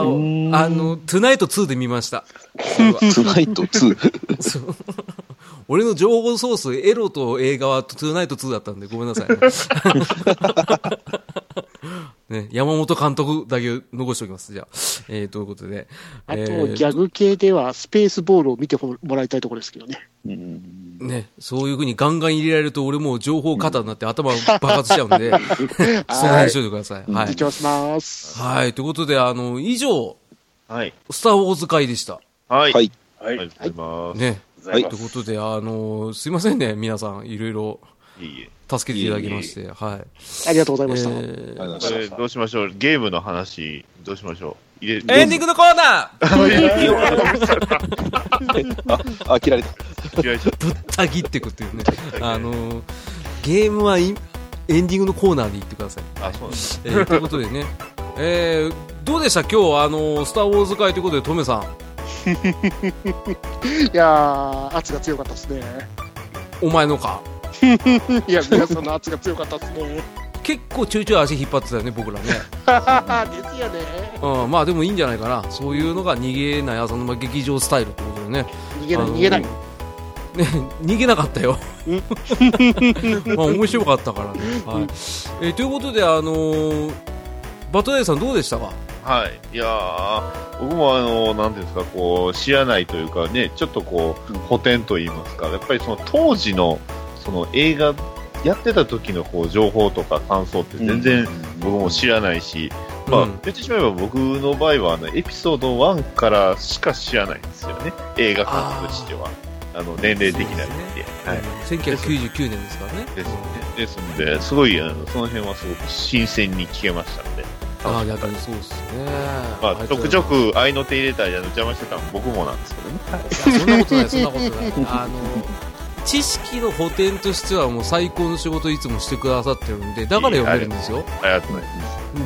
あの、トゥナイト2で見ました。それはツナイト2。<laughs> そう俺の情報ソース、エロと映画はトゥナイト2だったんで、ごめんなさいね。<laughs> ね、山本監督だけ残しておきます。じゃあ。えー、ということで。あと、えーギャグ系ではスペースボールを見てもらいたいところですけどね。ね、そういうふうにガンガン入れられると、俺もう情報過多になって頭爆発しちゃうんで、<laughs> その辺にしといてください。はい。実況します。はい。ということで、あの、以上、はい。スター・ウォーズ会でした。はい。はい。はい。ありがとうございます。ね。はいということで、あの、すいませんね、皆さん、いろいろいえいえ。助けていただきまして、はい。ありがとうございました。えどうしましょう？ゲームの話、どうしましょう？入れエンディングのコーナーた。<laughs> あ、あ、切られた。ぶった切っていくっていうね。あの、ゲームはいエンディングのコーナーで言ってください。あ、そう。えーということでね、えー、どうでした？今日、あの、スター・ウォーズ会ということで、トメさん、<laughs> いやー、圧が強かったですね。お前のか。<laughs> いや、皆さんの圧が強かったですね。結構ちょいちょい足引っ張ってたよね、僕らね。<laughs> ですよね。うん、まあでもいいんじゃないかな。そういうのが逃げない浅沼劇場スタイルってことでね。逃げない、逃げない。ね、逃げなかったよ。<laughs> まあ面白かったからね。はい。えーということで、あのーバトダイさんどうでしたか？はい。いやー、僕もあの、なんていうんですか、こう、知らないというかね、ちょっとこう、補填と言いますか、やっぱりその当時の、その映画、やってた時のこう、情報とか感想って全然僕も知らないし、まあうん、言ってしまえば僕の場合は、あの、エピソード1からしか知らないんですよね。映画館としては。あの、年齢的な意味で。はい。うん1999年ですからね。ですね。ですので、すごい、あの、その辺はすごく新鮮に聞けましたので。ああ、逆にそうですね。まあ、ちょくちょく。く愛の手入れたり、あの邪魔してたの僕もなんですけどね。そんなことない、そんなことない。あの、知識の補填としてはもう最高の仕事いつもしてくださってるんで、だから読めるんですよ。ありがとうござい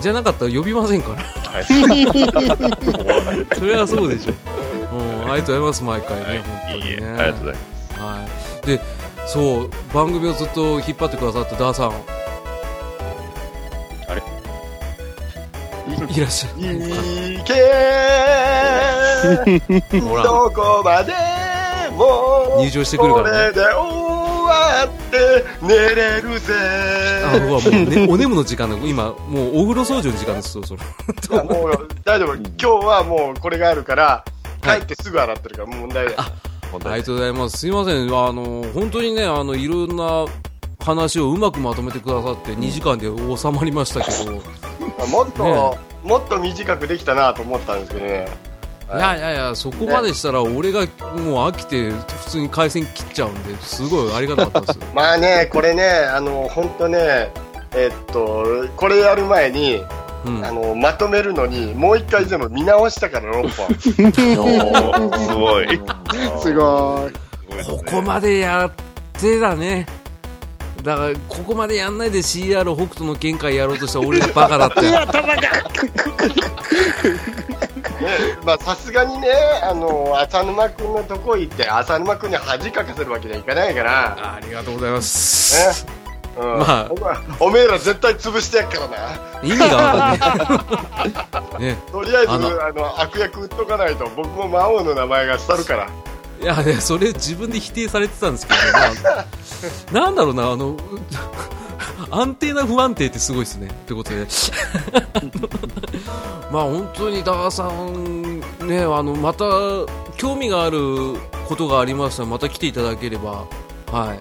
じゃなかったら呼びませんから。<laughs> それはそうでしょ。うん、ありがとうございます、毎回ね、はい本当にね。いいえ、ありがとうございます。はい。で、そう、番組をずっと引っ張ってくださったダーさん。あれ？いいらっしゃい。行け <laughs> どこまでも入場してくるからね。これで終わって寝れるぜ。あ、もう、ね、<laughs> お眠の時間で、今、もうお風呂掃除の時間です、そろそろ。いやもう大丈夫。今日はもうこれがあるから帰ってすぐ洗ってるからもう問題ない。本ありがとうございます。すいません。あの、本当にね、あの、いろんな話をうまくまとめてくださって、2時間で収まりましたけど、<laughs> いもっと、ねもっと短くできたなと思ったんですけどねやいやいや、そこまでしたら、俺がもう飽きて、普通に回線切っちゃうんで、すごいありがたかったです。<laughs> まあねこれねあの本当ねえっとこれやる前にうんあ。のまとめるのにもう一回全部見直したから6本すごい。<laughs> すごい。ここまでやってだね。だから、ここまでやんないで CR 北斗の見解やろうとした俺がバカだったよ。<laughs> ね <laughs> まあさすがにねあの浅沼君のとこ行って浅沼君に恥かかせるわけにはいかないからありがとうございます。ねうんまあおめえら絶対潰してやっからな意味がわかんない。<laughs> ね。とりあえずああのの悪役売っとかないと僕も魔王の名前が廃るからいやね、それ自分で否定されてたんですけど、まあ、なんだろうな、あの、<laughs> 安定な不安定ってすごいですね。ということで。<laughs> まあ本当にダーさん、ね、あの、また興味があることがありましたら、また来ていただければ、はい。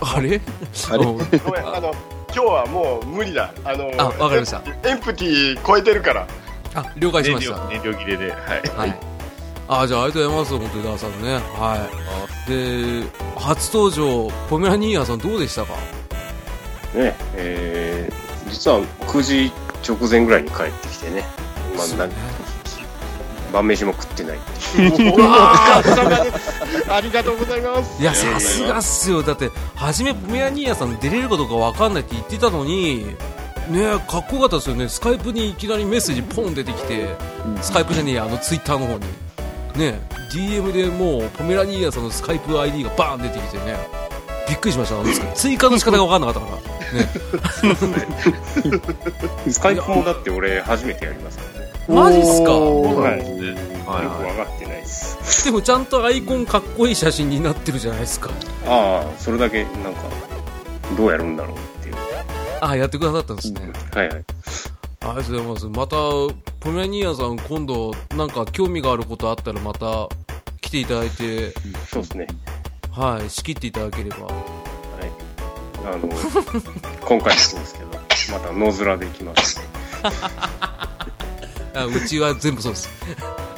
あれ？あれ？うんごめんあの今日はもう無理だあのあわかりましたエンプティ超えてるからあ、了解し燃ました。料燃料切れで、はい。はい。あじゃあありがとうございます、本当にダーさんね。はい。で、初登場、ポメラニーヤンさんどうでしたか？ね、えー、実は9時直前ぐらいに帰ってきてね、まあ、なん晩飯も食ってない <laughs> ありがとうございます。いや、さすがっすよ。だって、初めポメラニーヤンさん出れるかどうかわかんないって言ってたのに、ねかっこよかったですよね。スカイプにいきなりメッセージポン出てきて、スカイプじゃねえや、あのツイッターの方に。ね DM でもう、ポメラニーヤンさんのスカイプ ID がバーン出てきてね、びっくりしました。あ <laughs> の追加の仕方がわかんなかったから。ね。<laughs> スカイプもだって俺初めてやりますからね。マジっすか？はい。分かってないです。でもちゃんとアイコンかっこいい写真になってるじゃないですか。ああ、それだけなんか、どうやるんだろうっていう。あやってくださったんですね。はいはい。ありがとうございます。また、ポメラニーヤンさん、今度、なんか興味があることあったら、また来ていただいて、そうですね。はい、仕切っていただければ。はい。あの、今回もそうですけど、また野面で行きます。あうちは全部そうです。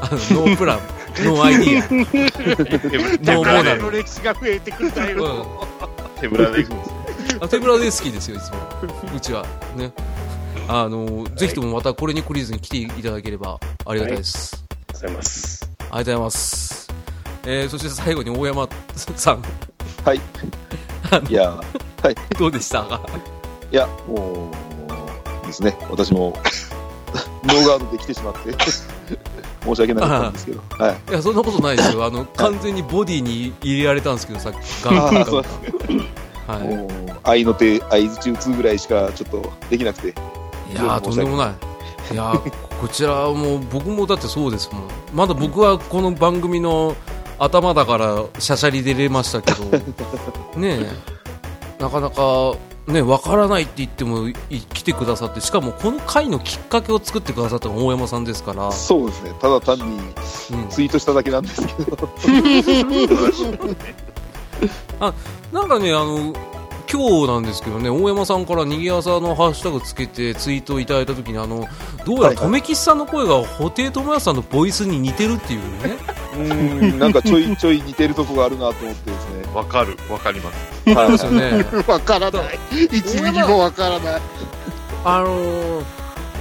あの、 no plan、no idea。no moral歴史が増えてくる手ぶらで行くんです手ぶらで好きですよ、いつも。うちは。ね。あの、ぜひともまたこれに懲りずに来ていただければありがたいです。ありがとうございます。ありがとうございます。えー、そして最後に大山さん、はい。いや、どうでしたか？いや、もう、ですね、私も、ノーガードで来てしまって、<laughs> 申し訳なかったんですけど、はい。いや、そんなことないですよ。あの、完全にボディに入れられたんですけど、さっき、ガンガンはい。もう、愛の手、合図中2ぐらいしかちょっとできなくて、いやー、とんでもない。いやー、こちらも、僕もだってそうですもん。まだ僕はこの番組の頭だから、しゃしゃり出れましたけど、<laughs> ねえ、なかなか、ね、わからないって言ってもい来てくださって、しかもこの回のきっかけを作ってくださったのが大山さんですから、そうですね、ただ単にうん、ツイートしただけなんですけど、<laughs> なんかね、あの、今日なんですけどね、大山さんから逃げ朝のハッシュタグつけてツイートいただいたときに、あの、どうやら留吉さんの声が布袋寅泰さんのボイスに似てるっていうね。うんなんかちょい <laughs> ちょい似てるとこがあるなと思ってですね、わかる、わかります。はいそうですよね。わからない。1ミリもわからない。あのー、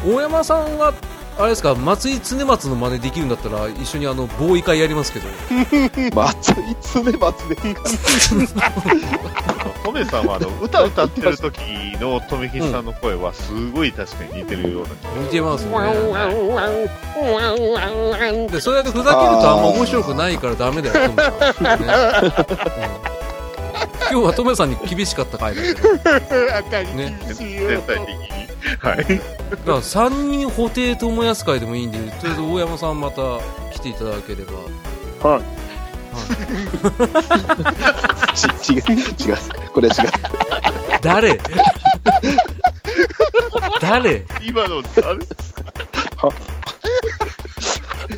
大山さんは、あれですか、松井常松の真似できるんだったら、一緒にあの、ボーイ会やりますけど。<laughs> 松井常松ですか。トメさんはあの歌歌ってる時のトメキさんの声はすごい確かに似てるような気が似てますよね。で、それだけふざけるとあんま面白くないからダメだよ、トメさん。ねうん今日はトメさんに厳しかった回だけど。<laughs> ね厳しいよ全体的に。はい。ら3人布袋友康会でもいいんで、とりあえず大山さんまた来ていただければ。はい。<laughs> ち違う、違う、これは違う。誰？誰？今の誰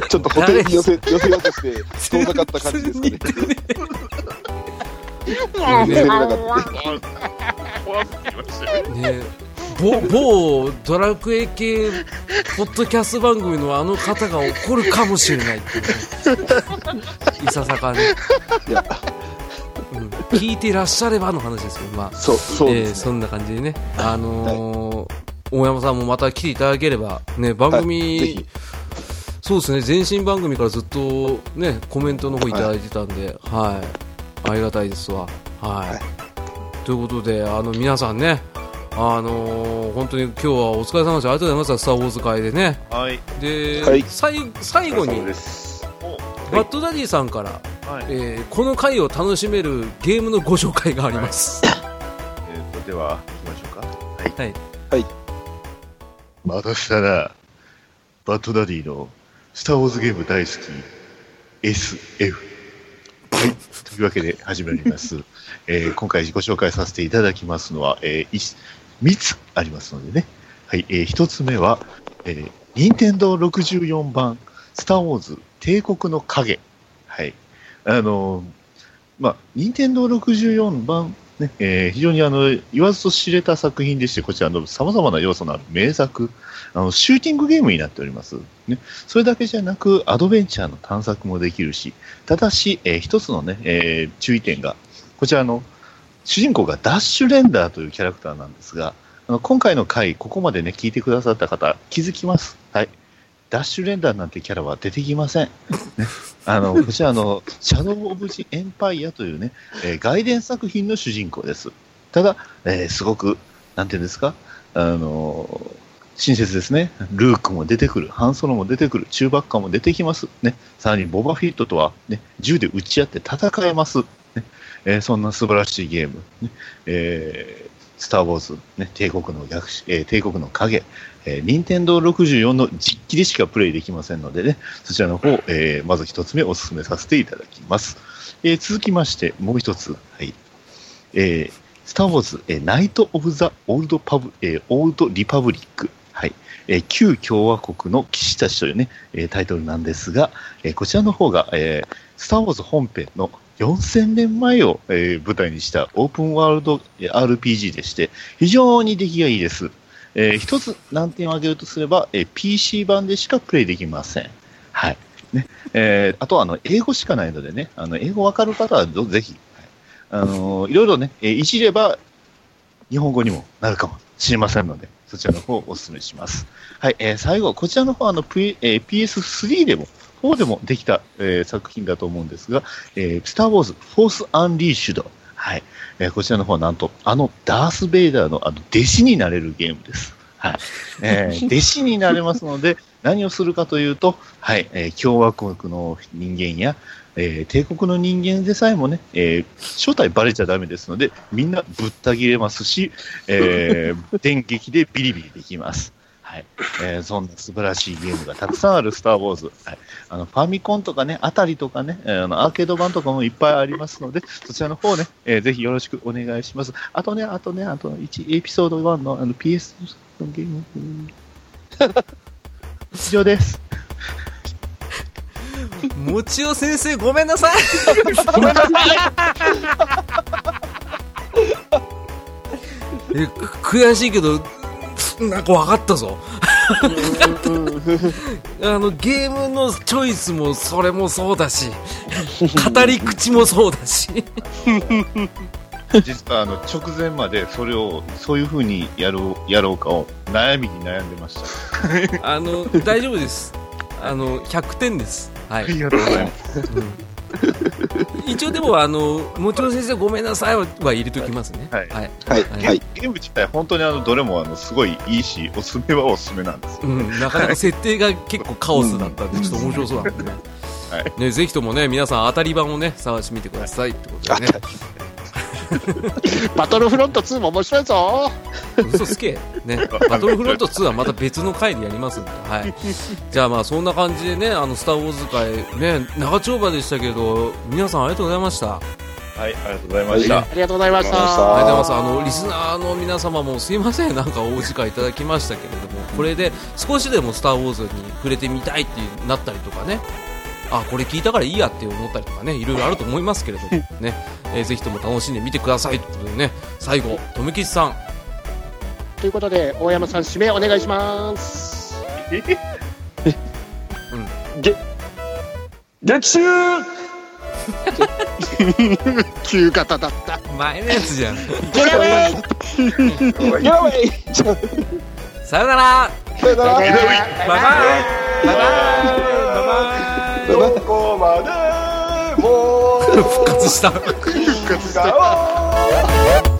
ちょっとホテルに寄せ寄せようとして、<laughs> 遠ざかった感じですかね。寄せれなかった。怖すぎましたよ。ね某某ドラクエ系ポッドキャスト番組のあの方が怒るかもしれないっていうね。いささかね、いや、うん、聞いてらっしゃればの話ですけど、まあ。そう、そうえーですね。そんな感じでね、あのー大山さんもまた来ていただければ、ね、番組、はいぜひ。そうですね、前身番組からずっと、ね、コメントの方いただいてたんで、はい、ありがたいですわ。はい。はいということで、あの、皆さんね、あのー本当に今日はお疲れ様でした。ありがとうございました、スター・ウォーズ会でね。はい。で、はい最最後に。バッドダディさんから、はい。えーこの回を楽しめるゲームのご紹介があります。えーと、では、行きましょうか。はい。はい。またしたら、バッドダディのスター・ウォーズゲーム大好き SF。はい。というわけで始まります。<laughs> えー今回ご紹介させていただきますのは、えー、3つありますのでね。はい。えー、1つ目は、えー、任天堂64版スター・ウォーズ帝国の影。はい。あのーまあ、任天堂64版ねえー非常にあの言わずと知れた作品でして、こちらの様々な要素のある名作、あのシューティングゲームになっております。ね、それだけじゃなく、アドベンチャーの探索もできるし、ただし、えー一つのね、えー注意点が、こちらの主人公がダッシュレンダーというキャラクターなんですが、あの今回の回、ここまでね、聞いてくださった方、気づきます。はい。ダッシュレンダーなんてキャラは出てきません。あの、こちらあの、シャドウ・オブ・ジ・エンパイアというね、えー外伝作品の主人公です。ただ、えーすごく、なんていうんですか、あの親切ですね。ルークも出てくる、ハンソロも出てくる、チューバッカも出てきます。ね。さらにボバフィットとは、ね、銃で撃ち合って戦えます。ねえーそんな素晴らしいゲーム。ねえースター・ウォーズ、ね、帝国の逆、えー帝国の影、えー、任天堂64の実機でしかプレイできませんのでね、そちらの方、えーまず一つ目お勧めさせていただきます。えー続きまして、もう一つ、はい。えースター・ウォーズ、えーナイト・オブ・ザ・オールド・パブ、えーオールド・リパブリック。はい。えー旧共和国の騎士たちというね、えータイトルなんですが、えーこちらの方が、えースター・ウォーズ本編の4000年前を、えー舞台にしたオープンワールドえー RPG でして、非常に出来がいいです。えー一つ難点を挙げるとすれば、えー PC 版でしかプレイできません。はい。ね。えーあとは、あの、英語しかないのでね、あの、英語わかる方はどぜひ、はいあのーいろいろね、えーいじれば、日本語にもなるかもしれませんので、そちらの方をお勧めします。はい、えー最後、こちらの方はあの、P えー PS3 でも、4でもできた、えー作品だと思うんですが、えースター・ウォーズ・フォース・アンリーシュド。はい。えーこちらの方はなんと、あの、ダース・ベイダーのあの弟子になれるゲームです。はい。えー <laughs> 弟子になれますので、何をするかというと、はい、えー共和国の人間や、えー帝国の人間でさえもね、えー正体バレちゃダメですので、みんなぶった切れますし、えー <laughs> 電撃でビリビリできます。はい。えーそんな素晴らしいゲームがたくさんあるスター・ウォーズ。はい。あの、ファミコンとかね、あたりとかね、えーあの、アーケード版とかもいっぱいありますので、そちらの方ね、えーぜひよろしくお願いします。あとね、あとね、あと1、エピソード1のあの PS のゲーム。う <laughs> ん以上です。<laughs> もちお先生ごめんなさい <laughs> えく悔しいけどなんか分かったぞ。あのゲームのチョイスもそれもそうだし語り口もそうだし。実はあの直前までそれをそういう風にやろうやろうかを悩みに悩んでました。あの大丈夫です。あの100点です。はい。ありがとうございます。<laughs> 一応でもあのもちろん先生ごめんなさいはは入れときますねはいはい、はい、はいはい。ゲーム自体本当にあのどれもあのすごいいいしおすすめはおすすめなんですよ。うん、なかなか設定が結構カオスだったんで、ちょっと面白そうなんでね。<laughs> はいね、ぜひともね、皆さん当たり版をね、探してみてくださいってことでね。<laughs> バトルフロント2も面白いぞ。嘘つけ。ね、バトルフロント2はまた別の回でやりますんで、はい。じゃあまあそんな感じでね、あの、スターウォーズ会、ね、長丁場でしたけど、皆さんありがとうございました。はい、ありがとうございました。ありがとうございました。ありがとうありがとうございます。あの、リスナーの皆様もすいません、なんかお時間いただきましたけれども、これで少しでもスター・ウォーズに触れてみたいってなったりとかね、あ、これ聞いたからいいやって思ったりとかね、いろいろあると思いますけれども、ね、<laughs> えーぜひとも楽しんでみてくださいということでね、最後、とめきちさん、ということで、大山さん、指名お願いします。激臭旧型だった。前のやつじゃん。ゲラウェイゲラウェイさよなら。さよなら。バイ。バイバイ。バイバイどこまでも復活した。復活した。